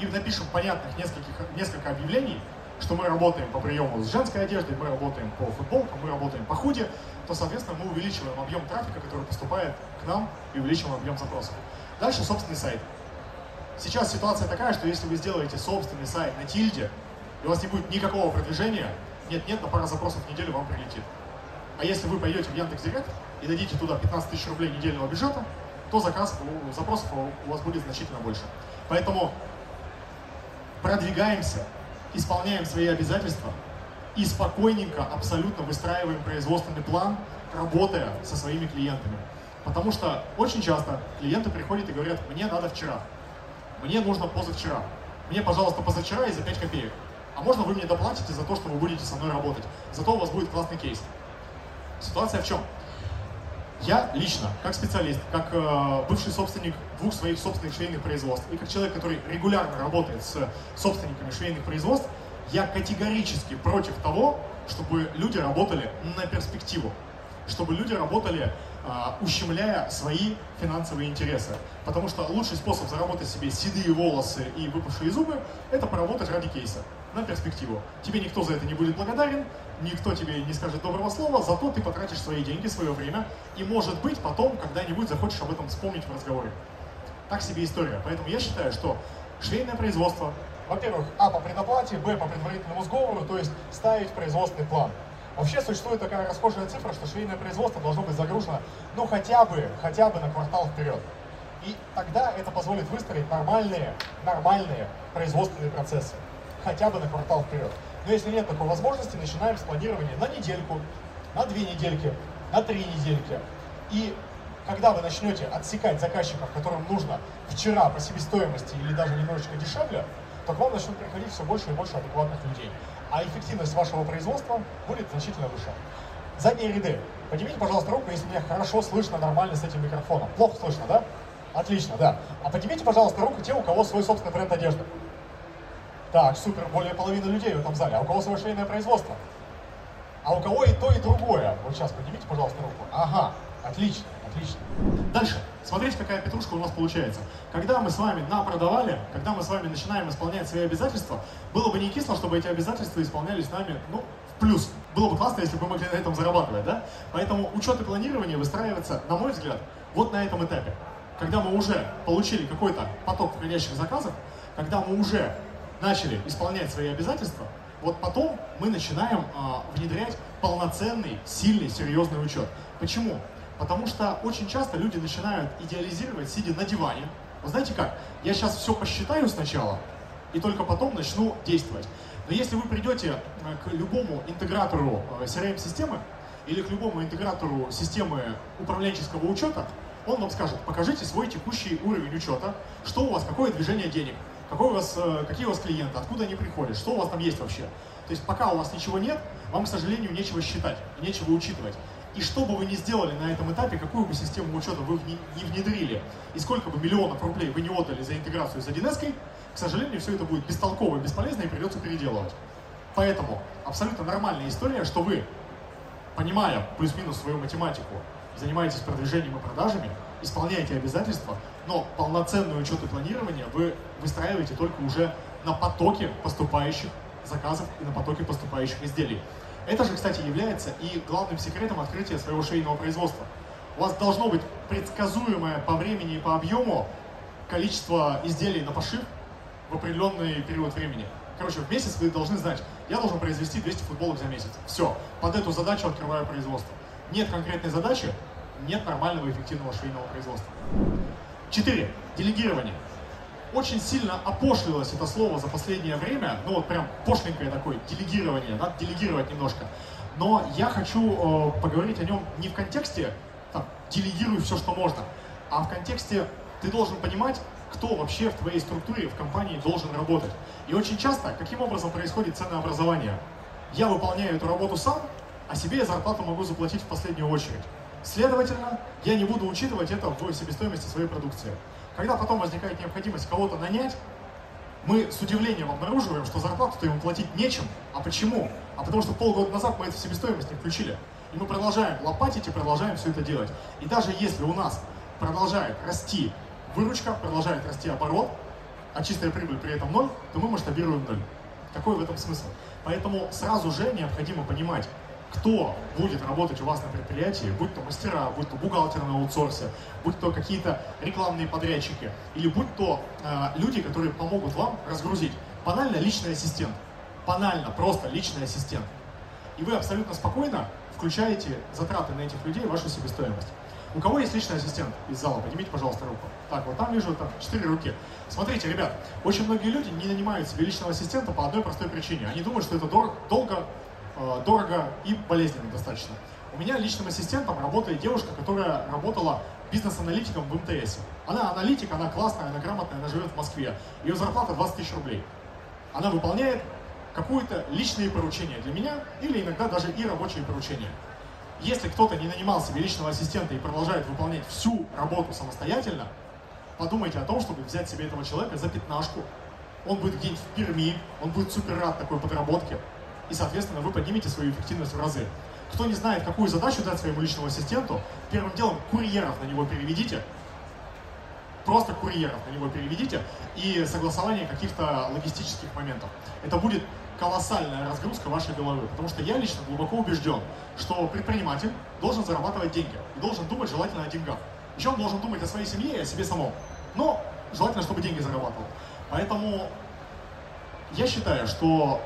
и напишем понятных нескольких, несколько объявлений, что мы работаем по приему с женской одеждой, мы работаем по футболкам, мы работаем по худе, то, соответственно, мы увеличиваем объем трафика, который поступает к нам, и увеличиваем объем запросов. Дальше собственный сайт. Сейчас ситуация такая, что если вы сделаете собственный сайт на тильде, и у вас не будет никакого продвижения, нет-нет, на пару запросов в неделю вам прилетит. А если вы пойдете в Яндекс.Директ и дадите туда 15 тысяч рублей недельного бюджета, то заказ, запросов у вас будет значительно больше. Поэтому продвигаемся, исполняем свои обязательства и спокойненько, абсолютно выстраиваем производственный план, работая со своими клиентами. Потому что очень часто клиенты приходят и говорят, мне надо вчера, мне нужно позавчера, мне, пожалуйста, позавчера и за 5 копеек а можно вы мне доплатите за то, что вы будете со мной работать. Зато у вас будет классный кейс. Ситуация в чем? Я лично, как специалист, как э, бывший собственник двух своих собственных швейных производств и как человек, который регулярно работает с собственниками швейных производств, я категорически против того, чтобы люди работали на перспективу, чтобы люди работали а, ущемляя свои финансовые интересы. Потому что лучший способ заработать себе седые волосы и выпавшие зубы – это поработать ради кейса на перспективу. Тебе никто за это не будет благодарен, никто тебе не скажет доброго слова, зато ты потратишь свои деньги, свое время, и, может быть, потом когда-нибудь захочешь об этом вспомнить в разговоре. Так себе история. Поэтому я считаю, что швейное производство, во-первых, а, по предоплате, б, по предварительному сговору, то есть ставить производственный план. Вообще существует такая расхожая цифра, что швейное производство должно быть загружено, ну, хотя бы, хотя бы на квартал вперед. И тогда это позволит выстроить нормальные, нормальные производственные процессы хотя бы на квартал вперед. Но если нет такой возможности, начинаем с планирования на недельку, на две недельки, на три недельки. И когда вы начнете отсекать заказчиков, которым нужно вчера по себестоимости или даже немножечко дешевле, то к вам начнут приходить все больше и больше адекватных людей. А эффективность вашего производства будет значительно выше. Задние ряды. Поднимите, пожалуйста, руку, если меня хорошо слышно, нормально с этим микрофоном. Плохо слышно, да? Отлично, да. А поднимите, пожалуйста, руку те, у кого свой собственный бренд одежды. Так, супер, более половины людей в этом зале. А у кого совершенное производство? А у кого и то, и другое? Вот сейчас поднимите, пожалуйста, руку. Ага, отлично, отлично. Дальше. Смотрите, какая петрушка у нас получается. Когда мы с вами напродавали, когда мы с вами начинаем исполнять свои обязательства, было бы не кисло, чтобы эти обязательства исполнялись нами, ну, в плюс. Было бы классно, если бы мы могли на этом зарабатывать, да? Поэтому учет и планирование выстраивается, на мой взгляд, вот на этом этапе. Когда мы уже получили какой-то поток входящих заказов, когда мы уже начали исполнять свои обязательства, вот потом мы начинаем а, внедрять полноценный, сильный, серьезный учет. Почему? Потому что очень часто люди начинают идеализировать, сидя на диване. Вы знаете как? Я сейчас все посчитаю сначала, и только потом начну действовать. Но если вы придете э, к любому интегратору э, CRM-системы или к любому интегратору системы управленческого учета, он вам скажет, покажите свой текущий уровень учета, что у вас, какое движение денег, какой у вас, э, какие у вас клиенты, откуда они приходят, что у вас там есть вообще. То есть пока у вас ничего нет, вам, к сожалению, нечего считать нечего учитывать. И что бы вы ни сделали на этом этапе, какую бы систему учета вы не внедрили, и сколько бы миллионов рублей вы не отдали за интеграцию с 1С, к сожалению, все это будет бестолково и бесполезно, и придется переделывать. Поэтому абсолютно нормальная история, что вы, понимая плюс-минус свою математику, занимаетесь продвижением и продажами, исполняете обязательства, но полноценный учет и планирование вы выстраиваете только уже на потоке поступающих заказов и на потоке поступающих изделий. Это же, кстати, является и главным секретом открытия своего швейного производства. У вас должно быть предсказуемое по времени и по объему количество изделий на пошив, в определенный период времени. Короче, в месяц вы должны знать, я должен произвести 200 футболок за месяц. Все, под эту задачу открываю производство. Нет конкретной задачи, нет нормального эффективного швейного производства. Четыре. Делегирование. Очень сильно опошлилось это слово за последнее время, ну вот прям пошленькое такое, делегирование, надо делегировать немножко. Но я хочу э, поговорить о нем не в контексте там, делегируй все, что можно, а в контексте ты должен понимать, кто вообще в твоей структуре, в компании должен работать. И очень часто, каким образом происходит ценообразование? Я выполняю эту работу сам, а себе я зарплату могу заплатить в последнюю очередь. Следовательно, я не буду учитывать это в себестоимости своей продукции. Когда потом возникает необходимость кого-то нанять, мы с удивлением обнаруживаем, что зарплату-то ему платить нечем. А почему? А потому что полгода назад мы это в себестоимость не включили. И мы продолжаем лопатить и продолжаем все это делать. И даже если у нас продолжает расти выручка, продолжает расти оборот, а чистая прибыль при этом ноль, то мы масштабируем ноль. Какой в этом смысл? Поэтому сразу же необходимо понимать, кто будет работать у вас на предприятии, будь то мастера, будь то бухгалтеры на аутсорсе, будь то какие-то рекламные подрядчики, или будь то э, люди, которые помогут вам разгрузить. Банально личный ассистент. Банально, просто личный ассистент. И вы абсолютно спокойно включаете затраты на этих людей в вашу себестоимость. У кого есть личный ассистент из зала? Поднимите, пожалуйста, руку. Так, вот там вижу, там четыре руки. Смотрите, ребят, очень многие люди не нанимают себе личного ассистента по одной простой причине. Они думают, что это дор- долго, дорого и болезненно достаточно. У меня личным ассистентом работает девушка, которая работала бизнес-аналитиком в МТС. Она аналитик, она классная, она грамотная, она живет в Москве. Ее зарплата 20 тысяч рублей. Она выполняет какое-то личные поручения для меня или иногда даже и рабочие поручения. Если кто-то не нанимал себе личного ассистента и продолжает выполнять всю работу самостоятельно, подумайте о том, чтобы взять себе этого человека за пятнашку. Он будет где-нибудь в Перми, он будет супер рад такой подработке. И, соответственно, вы поднимете свою эффективность в разы. Кто не знает, какую задачу дать своему личному ассистенту, первым делом курьеров на него переведите, просто курьеров на него переведите и согласование каких-то логистических моментов. Это будет колоссальная разгрузка вашей головы, потому что я лично глубоко убежден, что предприниматель должен зарабатывать деньги и должен думать желательно о деньгах. Еще он должен думать о своей семье и о себе самом, но желательно, чтобы деньги зарабатывал. Поэтому я считаю, что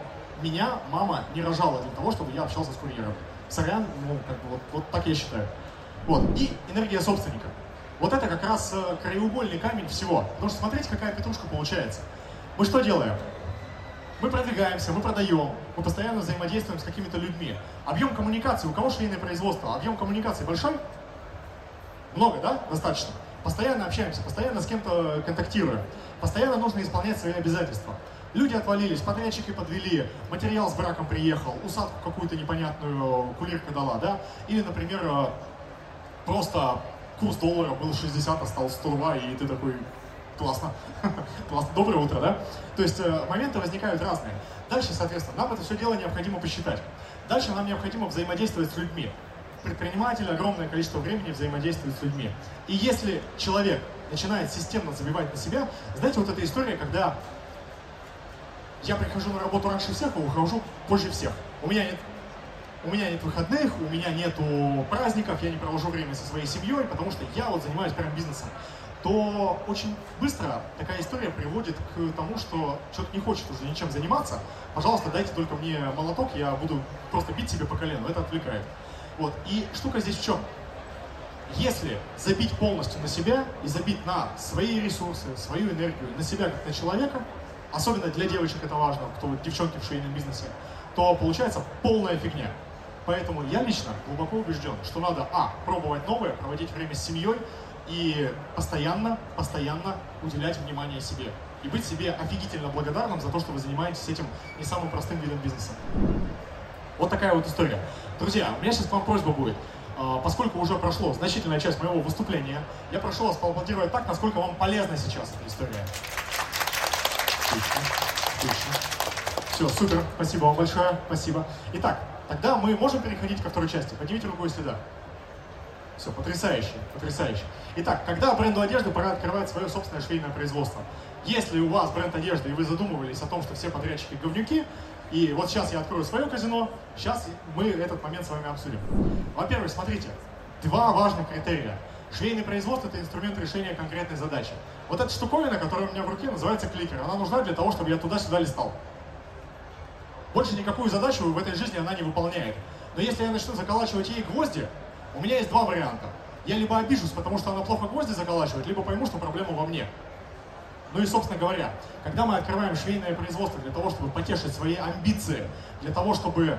меня мама не рожала для того, чтобы я общался с курьером. Сорян, ну, как бы вот, вот так я считаю. Вот. И энергия собственника. Вот это как раз э, краеугольный камень всего. Потому что смотрите, какая петрушка получается. Мы что делаем? Мы продвигаемся, мы продаем, мы постоянно взаимодействуем с какими-то людьми. Объем коммуникации, у кого швейное производство, объем коммуникации большой? Много, да? Достаточно. Постоянно общаемся, постоянно с кем-то контактируем. Постоянно нужно исполнять свои обязательства. Люди отвалились, подрядчики подвели, материал с браком приехал, усадку какую-то непонятную кулирка дала, да? Или, например, э, просто курс доллара был 60, а стал 102, и ты такой, Классно. Классно. Доброе утро, да? То есть э, моменты возникают разные. Дальше, соответственно, нам это все дело необходимо посчитать. Дальше нам необходимо взаимодействовать с людьми. Предприниматель огромное количество времени взаимодействует с людьми. И если человек начинает системно забивать на себя, знаете, вот эта история, когда я прихожу на работу раньше всех, а ухожу позже всех. У меня нет у меня нет выходных, у меня нету праздников, я не провожу время со своей семьей, потому что я вот занимаюсь прям бизнесом, то очень быстро такая история приводит к тому, что человек не хочет уже ничем заниматься, пожалуйста, дайте только мне молоток, я буду просто бить себе по колену, это отвлекает. Вот. И штука здесь в чем? Если забить полностью на себя и забить на свои ресурсы, свою энергию, на себя как на человека, особенно для девочек это важно, кто девчонки в швейном бизнесе, то получается полная фигня. Поэтому я лично глубоко убежден, что надо, а, пробовать новое, проводить время с семьей и постоянно, постоянно уделять внимание себе. И быть себе офигительно благодарным за то, что вы занимаетесь этим не самым простым видом бизнеса. Вот такая вот история. Друзья, у меня сейчас к вам просьба будет. А, поскольку уже прошло значительная часть моего выступления, я прошу вас поаплодировать так, насколько вам полезна сейчас эта история. Отлично, отлично. Все, супер, спасибо вам большое, спасибо. Итак, тогда мы можем переходить ко второй части. Поднимите руку, если да. Все, потрясающе, потрясающе. Итак, когда бренду одежды пора открывать свое собственное швейное производство? Если у вас бренд одежды, и вы задумывались о том, что все подрядчики говнюки, и вот сейчас я открою свое казино, сейчас мы этот момент с вами обсудим. Во-первых, смотрите, два важных критерия. Швейное производство – это инструмент решения конкретной задачи. Вот эта штуковина, которая у меня в руке, называется кликер. Она нужна для того, чтобы я туда-сюда листал. Больше никакую задачу в этой жизни она не выполняет. Но если я начну заколачивать ей гвозди, у меня есть два варианта. Я либо обижусь, потому что она плохо гвозди заколачивает, либо пойму, что проблема во мне. Ну и, собственно говоря, когда мы открываем швейное производство для того, чтобы потешить свои амбиции, для того, чтобы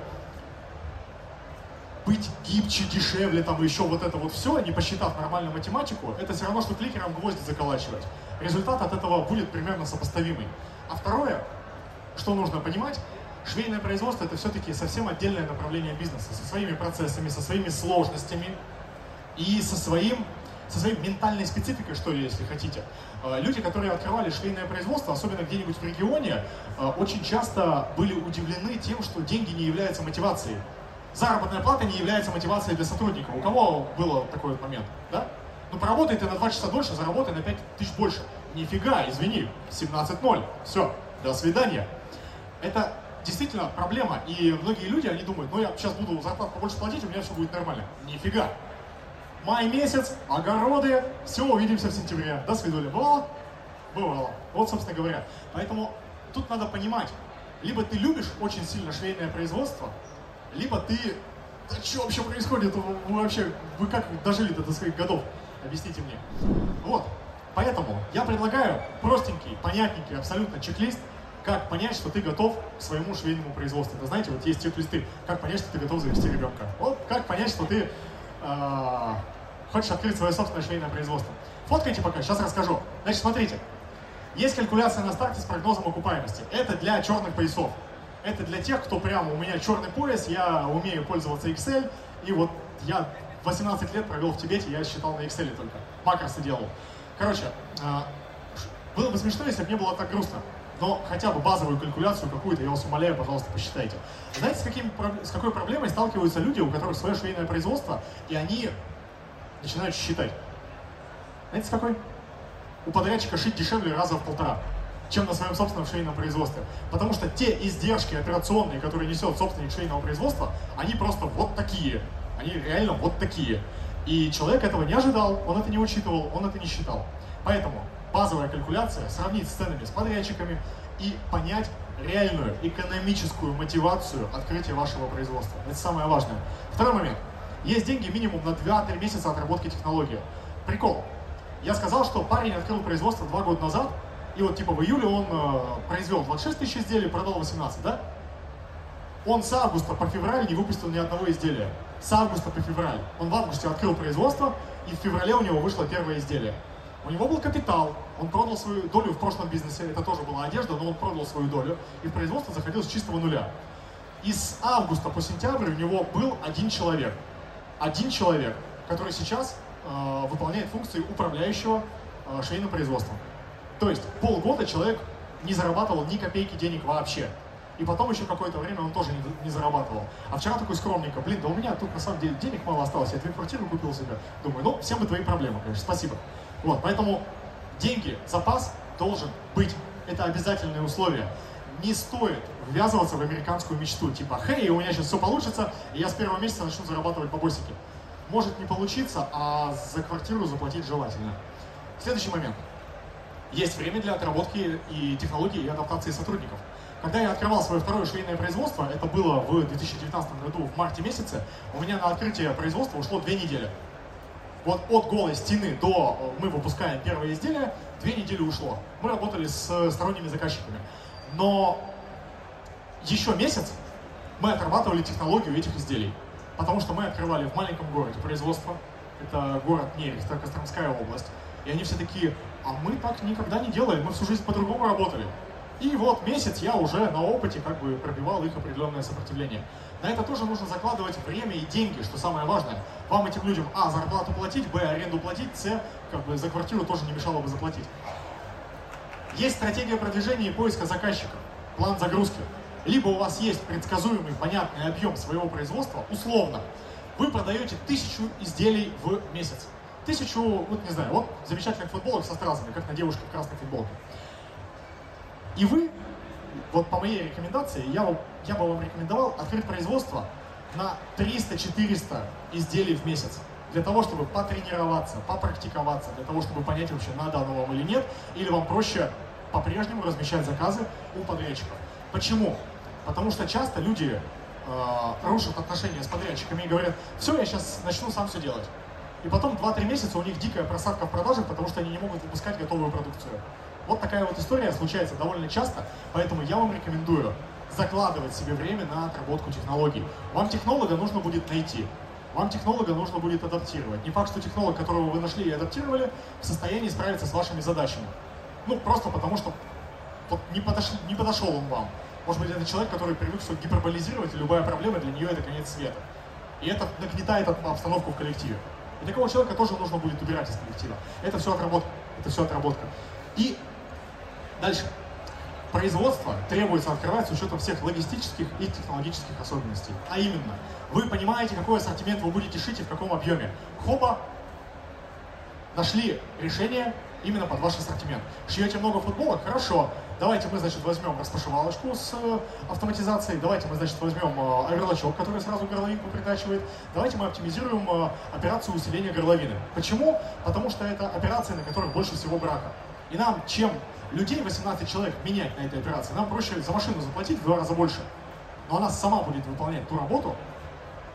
быть гибче, дешевле, там еще вот это вот все, не посчитав нормальную математику, это все равно, что кликером гвозди заколачивать. Результат от этого будет примерно сопоставимый. А второе, что нужно понимать, швейное производство это все-таки совсем отдельное направление бизнеса, со своими процессами, со своими сложностями и со своим со своей ментальной спецификой, что ли, если хотите. Э, люди, которые открывали швейное производство, особенно где-нибудь в регионе, э, очень часто были удивлены тем, что деньги не являются мотивацией. Заработная плата не является мотивацией для сотрудника. У кого был такой вот момент, да? Ну, поработай ты на 2 часа дольше, заработай на 5 тысяч больше. Нифига, извини, 17.0. Все, до свидания. Это действительно проблема. И многие люди, они думают, ну я сейчас буду зарплату побольше платить, у меня все будет нормально. Нифига май месяц, огороды, все, увидимся в сентябре. До свидания. Бывало? Бывало. Вот, собственно говоря. Поэтому тут надо понимать, либо ты любишь очень сильно швейное производство, либо ты... Да что вообще происходит? Вы вообще, вы как дожили до своих годов? Объясните мне. Вот. Поэтому я предлагаю простенький, понятненький абсолютно чек-лист, как понять, что ты готов к своему швейному производству. Это знаете, вот есть чек-листы, как понять, что ты готов завести ребенка. Вот как понять, что ты э, хочешь открыть свое собственное швейное производство. Фоткайте пока, сейчас расскажу. Значит, смотрите. Есть калькуляция на старте с прогнозом окупаемости. Это для черных поясов. Это для тех, кто прямо у меня черный пояс, я умею пользоваться Excel, и вот я 18 лет провел в Тибете, я считал на Excel только. Макросы делал. Короче, а, было бы смешно, если бы не было так грустно. Но хотя бы базовую калькуляцию какую-то, я вас умоляю, пожалуйста, посчитайте. Знаете, с, каким, с какой проблемой сталкиваются люди, у которых свое швейное производство, и они начинают считать. Знаете, с какой? У подрядчика шить дешевле раза в полтора, чем на своем собственном швейном производстве. Потому что те издержки операционные, которые несет собственник швейного производства, они просто вот такие. Они реально вот такие. И человек этого не ожидал, он это не учитывал, он это не считал. Поэтому базовая калькуляция, сравнить с ценами с подрядчиками и понять реальную экономическую мотивацию открытия вашего производства. Это самое важное. Второй момент. Есть деньги минимум на 2-3 месяца отработки технологии. Прикол. Я сказал, что парень открыл производство 2 года назад, и вот типа в июле он э, произвел 26 тысяч изделий, продал 18, да? Он с августа по февраль не выпустил ни одного изделия. С августа по февраль. Он в августе открыл производство, и в феврале у него вышло первое изделие. У него был капитал, он продал свою долю в прошлом бизнесе, это тоже была одежда, но он продал свою долю, и в производство заходил с чистого нуля. И с августа по сентябрь у него был один человек – один человек, который сейчас э, выполняет функции управляющего э, швейным производством. То есть полгода человек не зарабатывал ни копейки денег вообще. И потом еще какое-то время он тоже не, не зарабатывал. А вчера такой скромненько, блин, да у меня тут на самом деле денег мало осталось, я две квартиры купил себе. Думаю, ну, всем бы твои проблемы, конечно, спасибо. Вот, поэтому деньги, запас должен быть. Это обязательное условие. не стоит ввязываться в американскую мечту, типа, хей, у меня сейчас все получится, и я с первого месяца начну зарабатывать по босике. Может не получиться, а за квартиру заплатить желательно. Следующий момент. Есть время для отработки и технологий и адаптации сотрудников. Когда я открывал свое второе швейное производство, это было в 2019 году, в марте месяце, у меня на открытие производства ушло две недели. Вот от голой стены до мы выпускаем первое изделие, две недели ушло. Мы работали с сторонними заказчиками. Но еще месяц мы отрабатывали технологию этих изделий. Потому что мы открывали в маленьком городе производство, это город Нерехт, Костромская область. И они все такие, а мы так никогда не делали, мы всю жизнь по-другому работали. И вот месяц я уже на опыте как бы пробивал их определенное сопротивление. На это тоже нужно закладывать время и деньги, что самое важное. Вам этим людям, а, зарплату платить, б, аренду платить, с, как бы за квартиру тоже не мешало бы заплатить. Есть стратегия продвижения и поиска заказчика, план загрузки. Либо у вас есть предсказуемый, понятный объем своего производства, условно, вы продаете тысячу изделий в месяц. Тысячу, вот не знаю, вот замечательных футболок со стразами, как на девушке в красной футболке. И вы, вот по моей рекомендации, я, я бы вам рекомендовал открыть производство на 300-400 изделий в месяц. Для того, чтобы потренироваться, попрактиковаться, для того, чтобы понять вообще, надо оно вам или нет, или вам проще по-прежнему размещать заказы у подрядчиков. Почему? Потому что часто люди э, рушат отношения с подрядчиками и говорят, все, я сейчас начну сам все делать. И потом 2-3 месяца у них дикая просадка в продажах, потому что они не могут выпускать готовую продукцию. Вот такая вот история случается довольно часто, поэтому я вам рекомендую закладывать себе время на отработку технологий. Вам технолога нужно будет найти. Вам технолога нужно будет адаптировать. Не факт, что технолог, которого вы нашли и адаптировали, в состоянии справиться с вашими задачами. Ну, просто потому что вот не, подошли, не подошел он вам. Может быть, это человек, который привык все гиперболизировать, и любая проблема для нее это конец света. И это нагнетает обстановку в коллективе. И такого человека тоже нужно будет убирать из коллектива. Это все отработка. Это все отработка. И Дальше. Производство требуется открывать с учетом всех логистических и технологических особенностей. А именно, вы понимаете, какой ассортимент вы будете шить и в каком объеме. Хоба, нашли решение именно под ваш ассортимент. Шьете много футболок? Хорошо. Давайте мы, значит, возьмем распашивалочку с э, автоматизацией, давайте мы, значит, возьмем э, оверлочок, который сразу горловинку притачивает, давайте мы оптимизируем э, операцию усиления горловины. Почему? Потому что это операция, на которой больше всего брака. И нам, чем людей, 18 человек, менять на этой операции, нам проще за машину заплатить в два раза больше. Но она сама будет выполнять ту работу,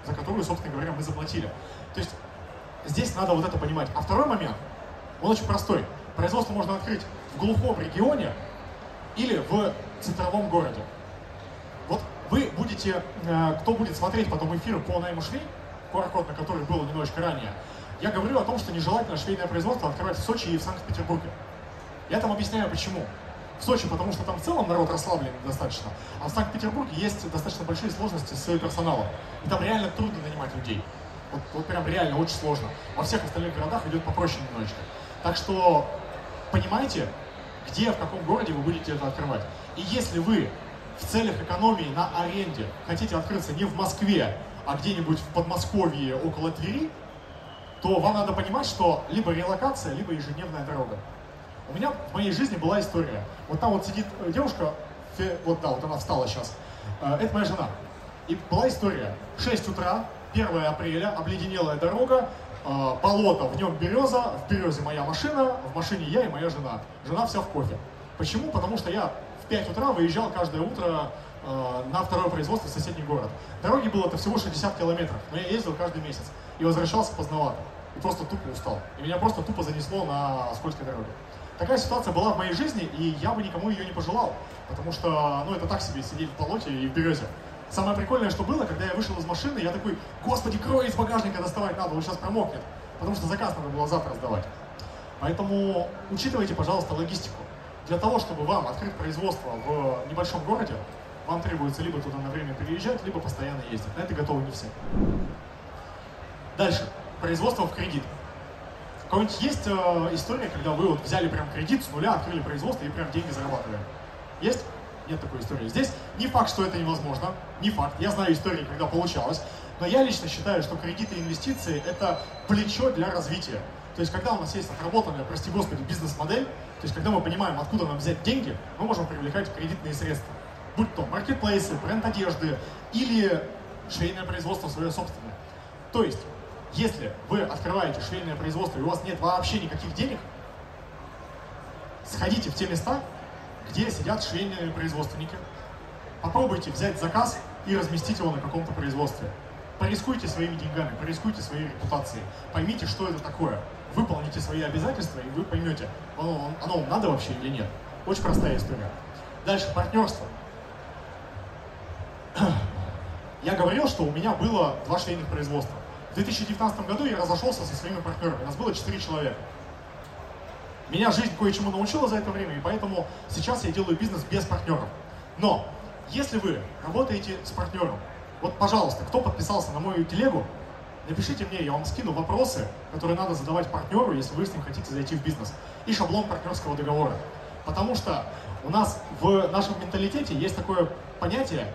за которую, собственно говоря, мы заплатили. То есть здесь надо вот это понимать. А второй момент, он очень простой. Производство можно открыть в глухом регионе или в центровом городе. Вот вы будете, э, кто будет смотреть потом эфир по найму швей, QR-код на который был немножечко ранее, я говорю о том, что нежелательно швейное производство открывать в Сочи и в Санкт-Петербурге. Я там объясняю почему. В Сочи, потому что там в целом народ расслаблен достаточно, а в Санкт-Петербурге есть достаточно большие сложности с персоналом. И там реально трудно нанимать людей. Вот, вот прям реально очень сложно. Во всех остальных городах идет попроще немножечко. Так что понимаете, где, в каком городе вы будете это открывать. И если вы в целях экономии на аренде хотите открыться не в Москве, а где-нибудь в Подмосковье около Твери, то вам надо понимать, что либо релокация, либо ежедневная дорога. У меня в моей жизни была история. Вот там вот сидит э, девушка, вот да, вот она встала сейчас. Э, это моя жена. И была история. 6 утра, 1 апреля, обледенелая дорога, болото, в нем береза, в березе моя машина, в машине я и моя жена. Жена вся в кофе. Почему? Потому что я в 5 утра выезжал каждое утро на второе производство в соседний город. Дороги было это всего 60 километров, но я ездил каждый месяц и возвращался поздновато. И просто тупо устал. И меня просто тупо занесло на скользкой дороге. Такая ситуация была в моей жизни, и я бы никому ее не пожелал, потому что, ну, это так себе сидеть в болоте и в березе. Самое прикольное, что было, когда я вышел из машины, я такой, господи, крой из багажника доставать надо, он сейчас промокнет, потому что заказ надо было завтра сдавать. Поэтому учитывайте, пожалуйста, логистику. Для того, чтобы вам открыть производство в небольшом городе, вам требуется либо туда на время переезжать, либо постоянно ездить. На это готовы не все. Дальше. Производство в кредит. Какая-нибудь есть э, история, когда вы вот взяли прям кредит с нуля, открыли производство и прям деньги зарабатываем? Есть? Нет такой истории. Здесь не факт, что это невозможно, не факт. Я знаю истории, когда получалось, но я лично считаю, что кредиты и инвестиции – это плечо для развития. То есть, когда у нас есть отработанная, прости господи, бизнес-модель, то есть, когда мы понимаем, откуда нам взять деньги, мы можем привлекать кредитные средства. Будь то маркетплейсы, бренд одежды или швейное производство свое собственное. То есть, если вы открываете швейное производство и у вас нет вообще никаких денег, сходите в те места, где сидят швейные производственники, попробуйте взять заказ и разместить его на каком-то производстве. Порискуйте своими деньгами, порискуйте своей репутацией, поймите, что это такое. Выполните свои обязательства, и вы поймете, оно, оно вам надо вообще или нет. Очень простая история. Дальше, партнерство. Я говорил, что у меня было два швейных производства. В 2019 году я разошелся со своими партнерами. У нас было 4 человека. Меня жизнь кое-чему научила за это время, и поэтому сейчас я делаю бизнес без партнеров. Но, если вы работаете с партнером, вот, пожалуйста, кто подписался на мою телегу, напишите мне, я вам скину вопросы, которые надо задавать партнеру, если вы с ним хотите зайти в бизнес, и шаблон партнерского договора. Потому что у нас в нашем менталитете есть такое понятие,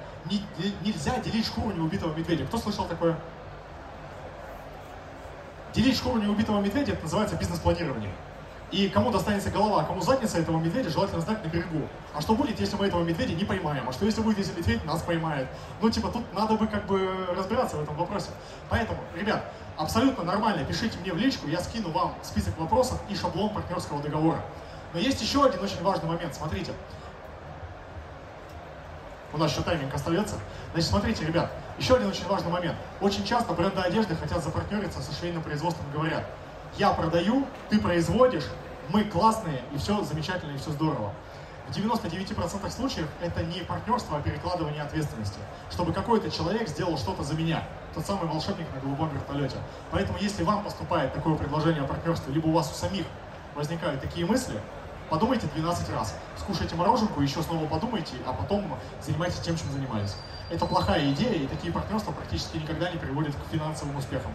нельзя делить шкуру неубитого медведя. Кто слышал такое? Делить шкуру неубитого медведя, это называется бизнес-планирование. И кому достанется голова, кому задница этого медведя, желательно знать на берегу. А что будет, если мы этого медведя не поймаем? А что если будет, если медведь нас поймает? Ну, типа, тут надо бы как бы разбираться в этом вопросе. Поэтому, ребят, абсолютно нормально, пишите мне в личку, я скину вам список вопросов и шаблон партнерского договора. Но есть еще один очень важный момент, смотрите. У нас еще тайминг остается. Значит, смотрите, ребят, еще один очень важный момент. Очень часто бренды одежды хотят запартнериться со швейным производством, говорят, я продаю, ты производишь, мы классные, и все замечательно, и все здорово. В 99% случаев это не партнерство, а перекладывание ответственности. Чтобы какой-то человек сделал что-то за меня. Тот самый волшебник на голубом вертолете. Поэтому если вам поступает такое предложение о партнерстве, либо у вас у самих возникают такие мысли, подумайте 12 раз. Скушайте мороженку, еще снова подумайте, а потом занимайтесь тем, чем занимались. Это плохая идея, и такие партнерства практически никогда не приводят к финансовым успехам.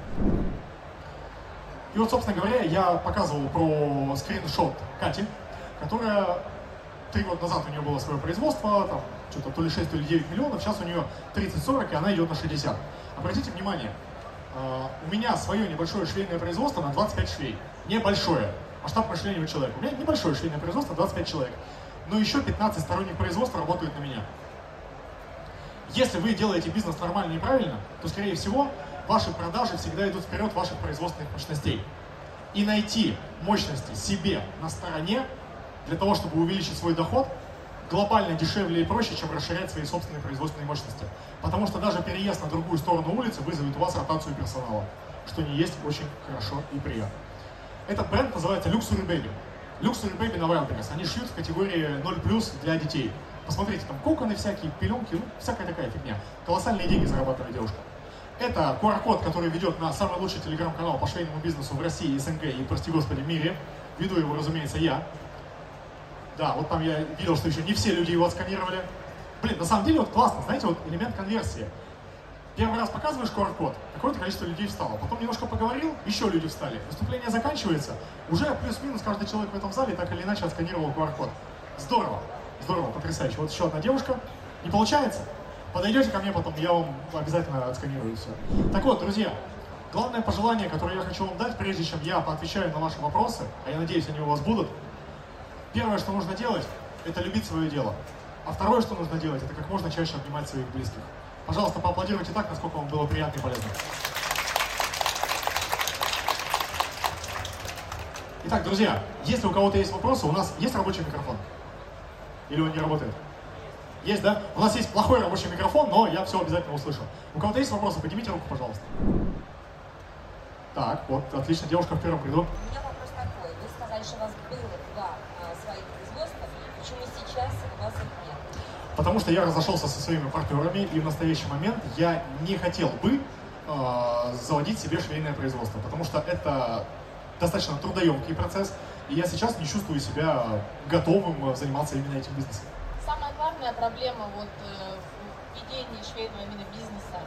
И вот, собственно говоря, я показывал про скриншот Кати, которая три года назад у нее было свое производство, там, что-то то ли 6, то ли 9 миллионов, сейчас у нее 30-40, и она идет на 60. Обратите внимание, э, у меня свое небольшое швейное производство на 25 швей. Небольшое. Масштаб мышления человека. У меня небольшое швейное производство, 25 человек. Но еще 15 сторонних производств работают на меня. Если вы делаете бизнес нормально и правильно, то, скорее всего, ваши продажи всегда идут вперед ваших производственных мощностей. И найти мощности себе на стороне для того, чтобы увеличить свой доход, глобально дешевле и проще, чем расширять свои собственные производственные мощности. Потому что даже переезд на другую сторону улицы вызовет у вас ротацию персонала, что не есть очень хорошо и приятно. Этот бренд называется Luxury Baby. Luxury Baby на Wildberries. Они шьют в категории 0+, для детей. Посмотрите, там коконы всякие, пеленки, ну, всякая такая фигня. Колоссальные деньги зарабатывает девушка. Это QR-код, который ведет на самый лучший телеграм-канал по швейному бизнесу в России, СНГ и, прости господи, мире. Веду его, разумеется, я. Да, вот там я видел, что еще не все люди его отсканировали. Блин, на самом деле вот классно, знаете, вот элемент конверсии. Первый раз показываешь QR-код, какое-то количество людей встало. Потом немножко поговорил, еще люди встали. Выступление заканчивается, уже плюс-минус каждый человек в этом зале так или иначе отсканировал QR-код. Здорово, здорово, потрясающе. Вот еще одна девушка. Не получается? Подойдете ко мне потом, я вам обязательно отсканирую все. Так вот, друзья, главное пожелание, которое я хочу вам дать, прежде чем я поотвечаю на ваши вопросы, а я надеюсь, они у вас будут, первое, что нужно делать, это любить свое дело. А второе, что нужно делать, это как можно чаще обнимать своих близких. Пожалуйста, поаплодируйте так, насколько вам было приятно и полезно. Итак, друзья, если у кого-то есть вопросы, у нас есть рабочий микрофон? Или он не работает? Есть, да? У нас есть плохой рабочий микрофон, но я все обязательно услышу. У кого-то есть вопросы? Поднимите руку, пожалуйста. Так, вот, отлично, девушка в первом ряду.
У меня вопрос такой. Вы сказали, что у вас было два а, своих производства. Почему сейчас у вас их нет?
Потому что я разошелся со своими партнерами, и в настоящий момент я не хотел бы э, заводить себе швейное производство, потому что это достаточно трудоемкий процесс, и я сейчас не чувствую себя готовым заниматься именно этим бизнесом
главная проблема вот э, в ведении швейного именно бизнеса?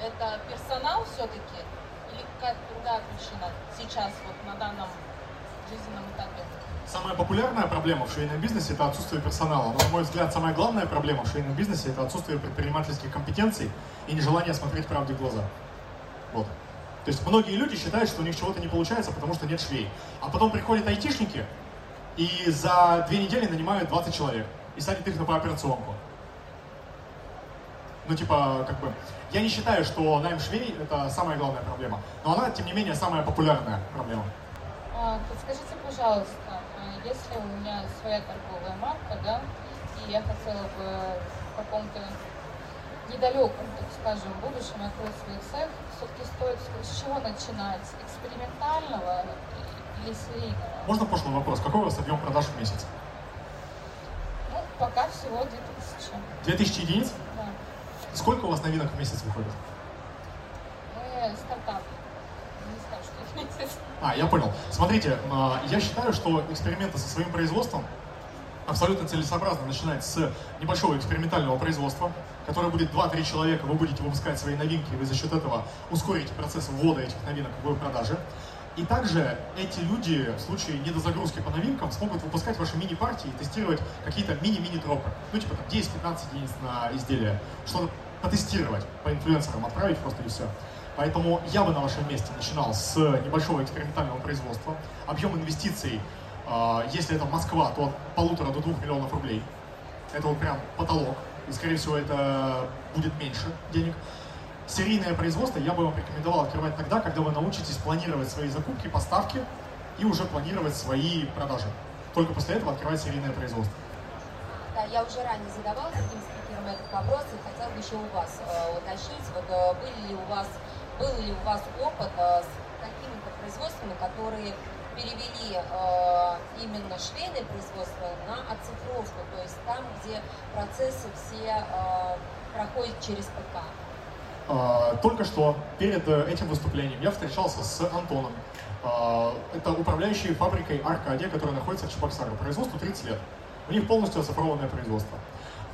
Это персонал все-таки или какая-то другая причина сейчас вот на данном жизненном этапе?
Самая популярная проблема в швейном бизнесе – это отсутствие персонала. Но, на мой взгляд, самая главная проблема в швейном бизнесе – это отсутствие предпринимательских компетенций и нежелание смотреть правде в глаза. Вот. То есть многие люди считают, что у них чего-то не получается, потому что нет швей. А потом приходят айтишники и за две недели нанимают 20 человек и садит их на операционку. Ну, типа, как бы, я не считаю, что найм швей – это самая главная проблема, но она, тем не менее, самая популярная проблема.
А, подскажите, пожалуйста, а если у меня своя торговая марка, да, и я хотела бы в каком-то недалеком, так скажем, будущем открыть свой цех, все-таки стоит с чего начинать? Экспериментального или серийного?
Можно прошлый вопрос? Какой у вас объем продаж в месяц?
Пока всего 2000.
2000 единиц?
Да.
Сколько у вас новинок в месяц выходит?
Мы стартап. Не знаю, что в месяц.
А, я понял. Смотрите, а, я считаю, что эксперименты со своим производством абсолютно целесообразно начинать с небольшого экспериментального производства, которое будет 2-3 человека, вы будете выпускать свои новинки, и вы за счет этого ускорите процесс ввода этих новинок в продаже. И также эти люди в случае недозагрузки по новинкам смогут выпускать ваши мини-партии и тестировать какие-то мини-мини-дропы. Ну, типа там 10-15 единиц на изделие. Что-то потестировать, по инфлюенсерам отправить просто и все. Поэтому я бы на вашем месте начинал с небольшого экспериментального производства. Объем инвестиций а, если это Москва, то от полутора до двух миллионов рублей. Это вот прям потолок. И, скорее всего, это будет меньше денег. Серийное производство я бы вам рекомендовал открывать тогда, когда вы научитесь планировать свои закупки, поставки и уже планировать свои продажи. Только после этого открывать серийное производство.
Да, я уже ранее задавала другим спикерам этот вопрос и хотела бы еще у вас э, уточнить, вот э, были ли у вас, был ли у вас опыт э, с какими-то производствами, которые перевели э, именно швейное производство на оцифровку, то есть там, где процессы все э, проходят через ПК.
А, только что перед э, этим выступлением я встречался с Антоном. А, это управляющий фабрикой Аркадия, которая находится в Чебоксаре. Производству 30 лет. У них полностью оцифрованное производство.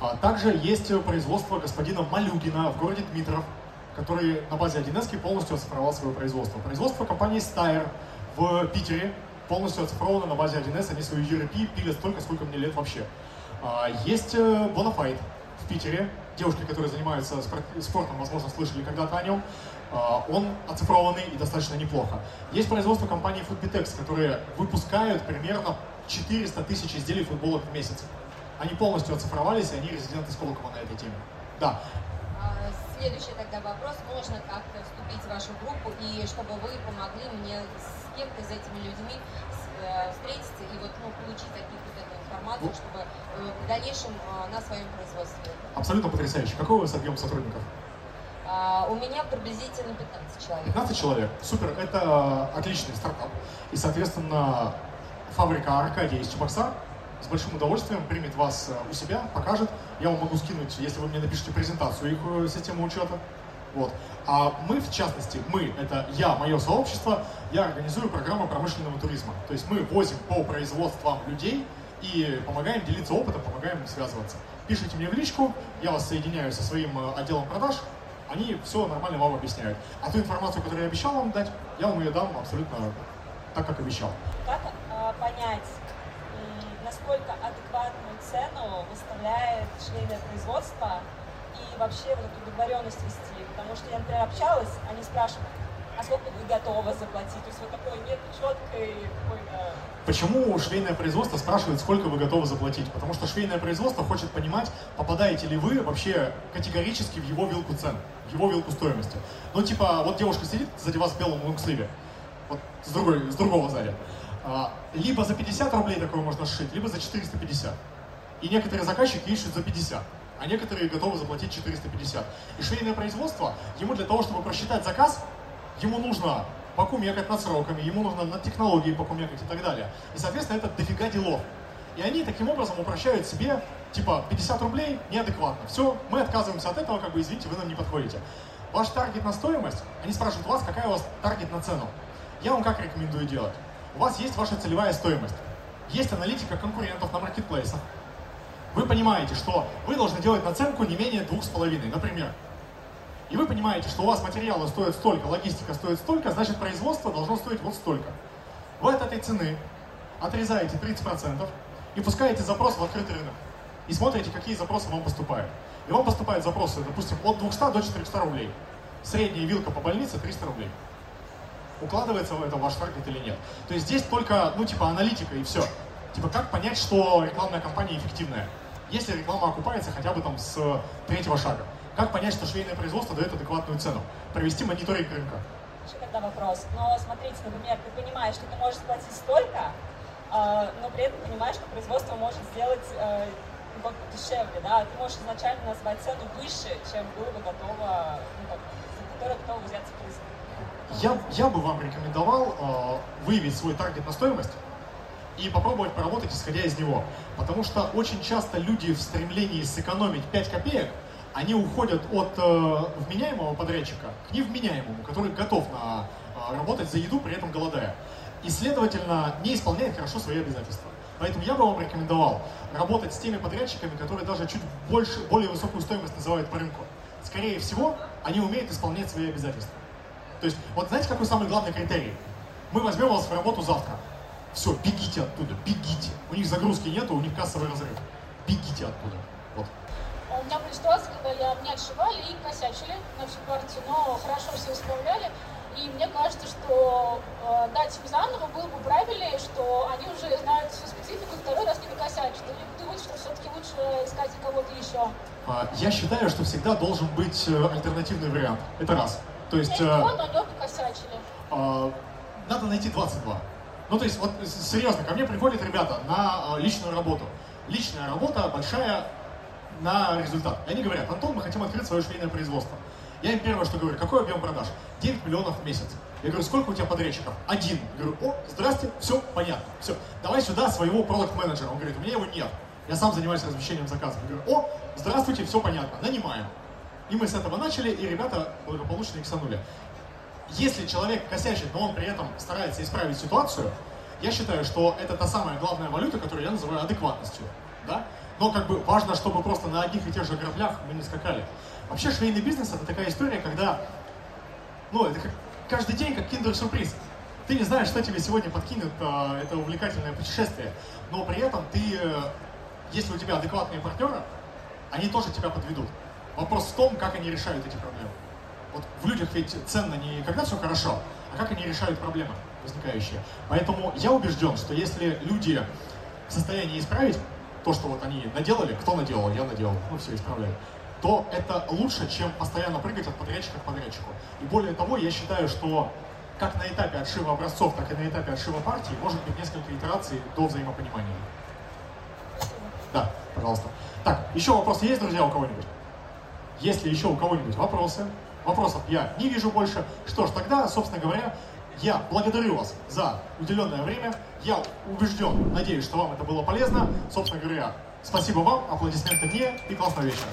А также есть производство господина Малюгина в городе Дмитров, который на базе 1С полностью оцифровал свое производство. Производство компании Steyr в Питере полностью оцифровано на базе 1С, они свою ERP пилят столько, сколько мне лет вообще. Есть Bonafide э, в Питере, девушки, которые занимаются спортом, возможно, слышали когда-то о нем. А, он оцифрованный и достаточно неплохо. Есть производство компании Foodbitex, которые выпускают примерно 400 тысяч изделий футболок в месяц. Они полностью оцифровались, и они резиденты Сколково на этой теме. Да.
А, следующий тогда вопрос. Можно как-то вступить в вашу группу, и чтобы вы помогли мне кем-то из этими людьми э, встретиться и вот, ну, получить них вот эту информацию, чтобы э, в дальнейшем э, на своем производстве.
Абсолютно потрясающе. Какой у вас объем сотрудников?
Uh, у меня приблизительно 15 человек.
15 человек. Супер. Это отличный стартап. И, соответственно, фабрика Аркадия из Чебоксар с большим удовольствием примет вас у себя, покажет. Я вам могу скинуть, если вы мне напишите презентацию их системы учета. Вот. А мы, в частности, мы, это я, мое сообщество, я организую программу промышленного туризма. То есть мы возим по производствам людей и помогаем делиться опытом, помогаем связываться. Пишите мне в личку, я вас соединяю со своим э, отделом продаж, они все нормально вам объясняют. А ту информацию, которую я обещал вам дать, я вам ее дам абсолютно так, как обещал.
Как э, понять, насколько адекватную цену выставляет швейное производство и вообще вот эту договоренность вести. Потому что я, например, общалась, они спрашивают, а сколько вы готовы заплатить? То есть вот такой нет четкой какой-то...
Почему швейное производство спрашивает, сколько вы готовы заплатить? Потому что швейное производство хочет понимать, попадаете ли вы вообще категорически в его вилку цен, в его вилку стоимости. Ну, типа, вот девушка сидит сзади вас в белом лонгсливе, вот с, другой, с другого сзади. А, либо за 50 рублей такое можно сшить, либо за 450. И некоторые заказчики ищут за 50 а некоторые готовы заплатить 450. И швейное производство, ему для того, чтобы просчитать заказ, ему нужно покумекать над сроками, ему нужно над технологией покумекать и так далее. И, соответственно, это дофига делов. И они таким образом упрощают себе, типа, 50 рублей неадекватно. Все, мы отказываемся от этого, как бы, извините, вы нам не подходите. Ваш таргет на стоимость, они спрашивают вас, какая у вас таргет на цену. Я вам как рекомендую делать? У вас есть ваша целевая стоимость. Есть аналитика конкурентов на маркетплейсах вы понимаете, что вы должны делать наценку не менее двух с половиной, например. И вы понимаете, что у вас материалы стоят столько, логистика стоит столько, значит производство должно стоить вот столько. Вы от этой цены отрезаете 30% и пускаете запрос в открытый рынок. И смотрите, какие запросы вам поступают. И вам поступают запросы, допустим, от 200 до 400 рублей. Средняя вилка по больнице 300 рублей. Укладывается в это ваш таргет или нет. То есть здесь только, ну, типа, аналитика и все. Типа, как понять, что рекламная кампания эффективная? если реклама окупается хотя бы там с третьего шага. Как понять, что швейное производство дает адекватную цену? Провести мониторинг рынка.
Еще тогда вопрос. Но смотрите, например, ты понимаешь, что ты можешь платить столько, а, но при этом понимаешь, что производство может сделать ну, как бы дешевле, да, ты можешь изначально назвать цену выше, чем было бы готово, ну, как, за которую готова взяться производство.
Я, я бы вам рекомендовал э, выявить свой таргет на стоимость и попробовать поработать, исходя из него. Потому что очень часто люди в стремлении сэкономить 5 копеек, они уходят от э, вменяемого подрядчика к невменяемому, который готов на, э, работать за еду, при этом голодая. И, следовательно, не исполняет хорошо свои обязательства. Поэтому я бы вам рекомендовал работать с теми подрядчиками, которые даже чуть больше, более высокую стоимость называют по рынку. Скорее всего, они умеют исполнять свои обязательства. То есть, вот знаете, какой самый главный критерий? Мы возьмем вас в работу завтра. Все, бегите оттуда, бегите. У них загрузки нету, у них кассовый разрыв. Бегите оттуда.
Меня были ситуации, когда я, меня отшивали и косячили на всю партию, но хорошо все исправляли. И мне кажется, что э, дать им заново было бы правильнее, что они уже знают всю специфику, второй раз не накосячат. Или думают, что все-таки лучше искать кого-то еще.
А, Я считаю, что всегда должен быть э, альтернативный вариант. Это раз. То есть
Я
э,
его, но не
э, надо найти 22. Ну, то есть, вот серьезно, ко мне приходят ребята на э, личную работу. Личная работа большая на результат. И они говорят, Антон, мы хотим открыть свое швейное производство. Я им первое, что говорю, какой объем продаж? 9 миллионов в месяц. Я говорю, сколько у тебя подрядчиков? Один. Я говорю, о, здрасте, все, понятно. Все, давай сюда своего продукт-менеджера. Он говорит, у меня его нет. Я сам занимаюсь размещением заказов. Я говорю, о, здравствуйте, все понятно, нанимаем. И мы с этого начали, и ребята благополучно иксанули. Если человек косячит, но он при этом старается исправить ситуацию, я считаю, что это та самая главная валюта, которую я называю адекватностью. Да? Но как бы важно, чтобы просто на одних и тех же граблях мы не скакали. Вообще швейный бизнес это такая история, когда ну, это как каждый день как киндер-сюрприз. Ты не знаешь, что тебе сегодня подкинет а, это увлекательное путешествие, но при этом ты, э, если у тебя адекватные партнеры, они тоже тебя подведут. Вопрос в том, как они решают эти проблемы. Вот в людях ведь ценно не когда все хорошо, а как они решают проблемы возникающие. Поэтому я убежден, что если люди в состоянии исправить то, что вот они наделали, кто наделал, я наделал, ну все исправляют, то это лучше, чем постоянно прыгать от подрядчика к подрядчику. И более того, я считаю, что как на этапе отшива образцов, так и на этапе отшива партий может быть несколько итераций до взаимопонимания. Да, пожалуйста. Так, еще вопросы есть, друзья, у кого-нибудь? Если еще у кого-нибудь вопросы, вопросов я не вижу больше. Что ж, тогда, собственно говоря, я благодарю вас за уделенное время. Я убежден, надеюсь, что вам это было полезно. Собственно говоря, спасибо вам, аплодисменты мне и классного вечера.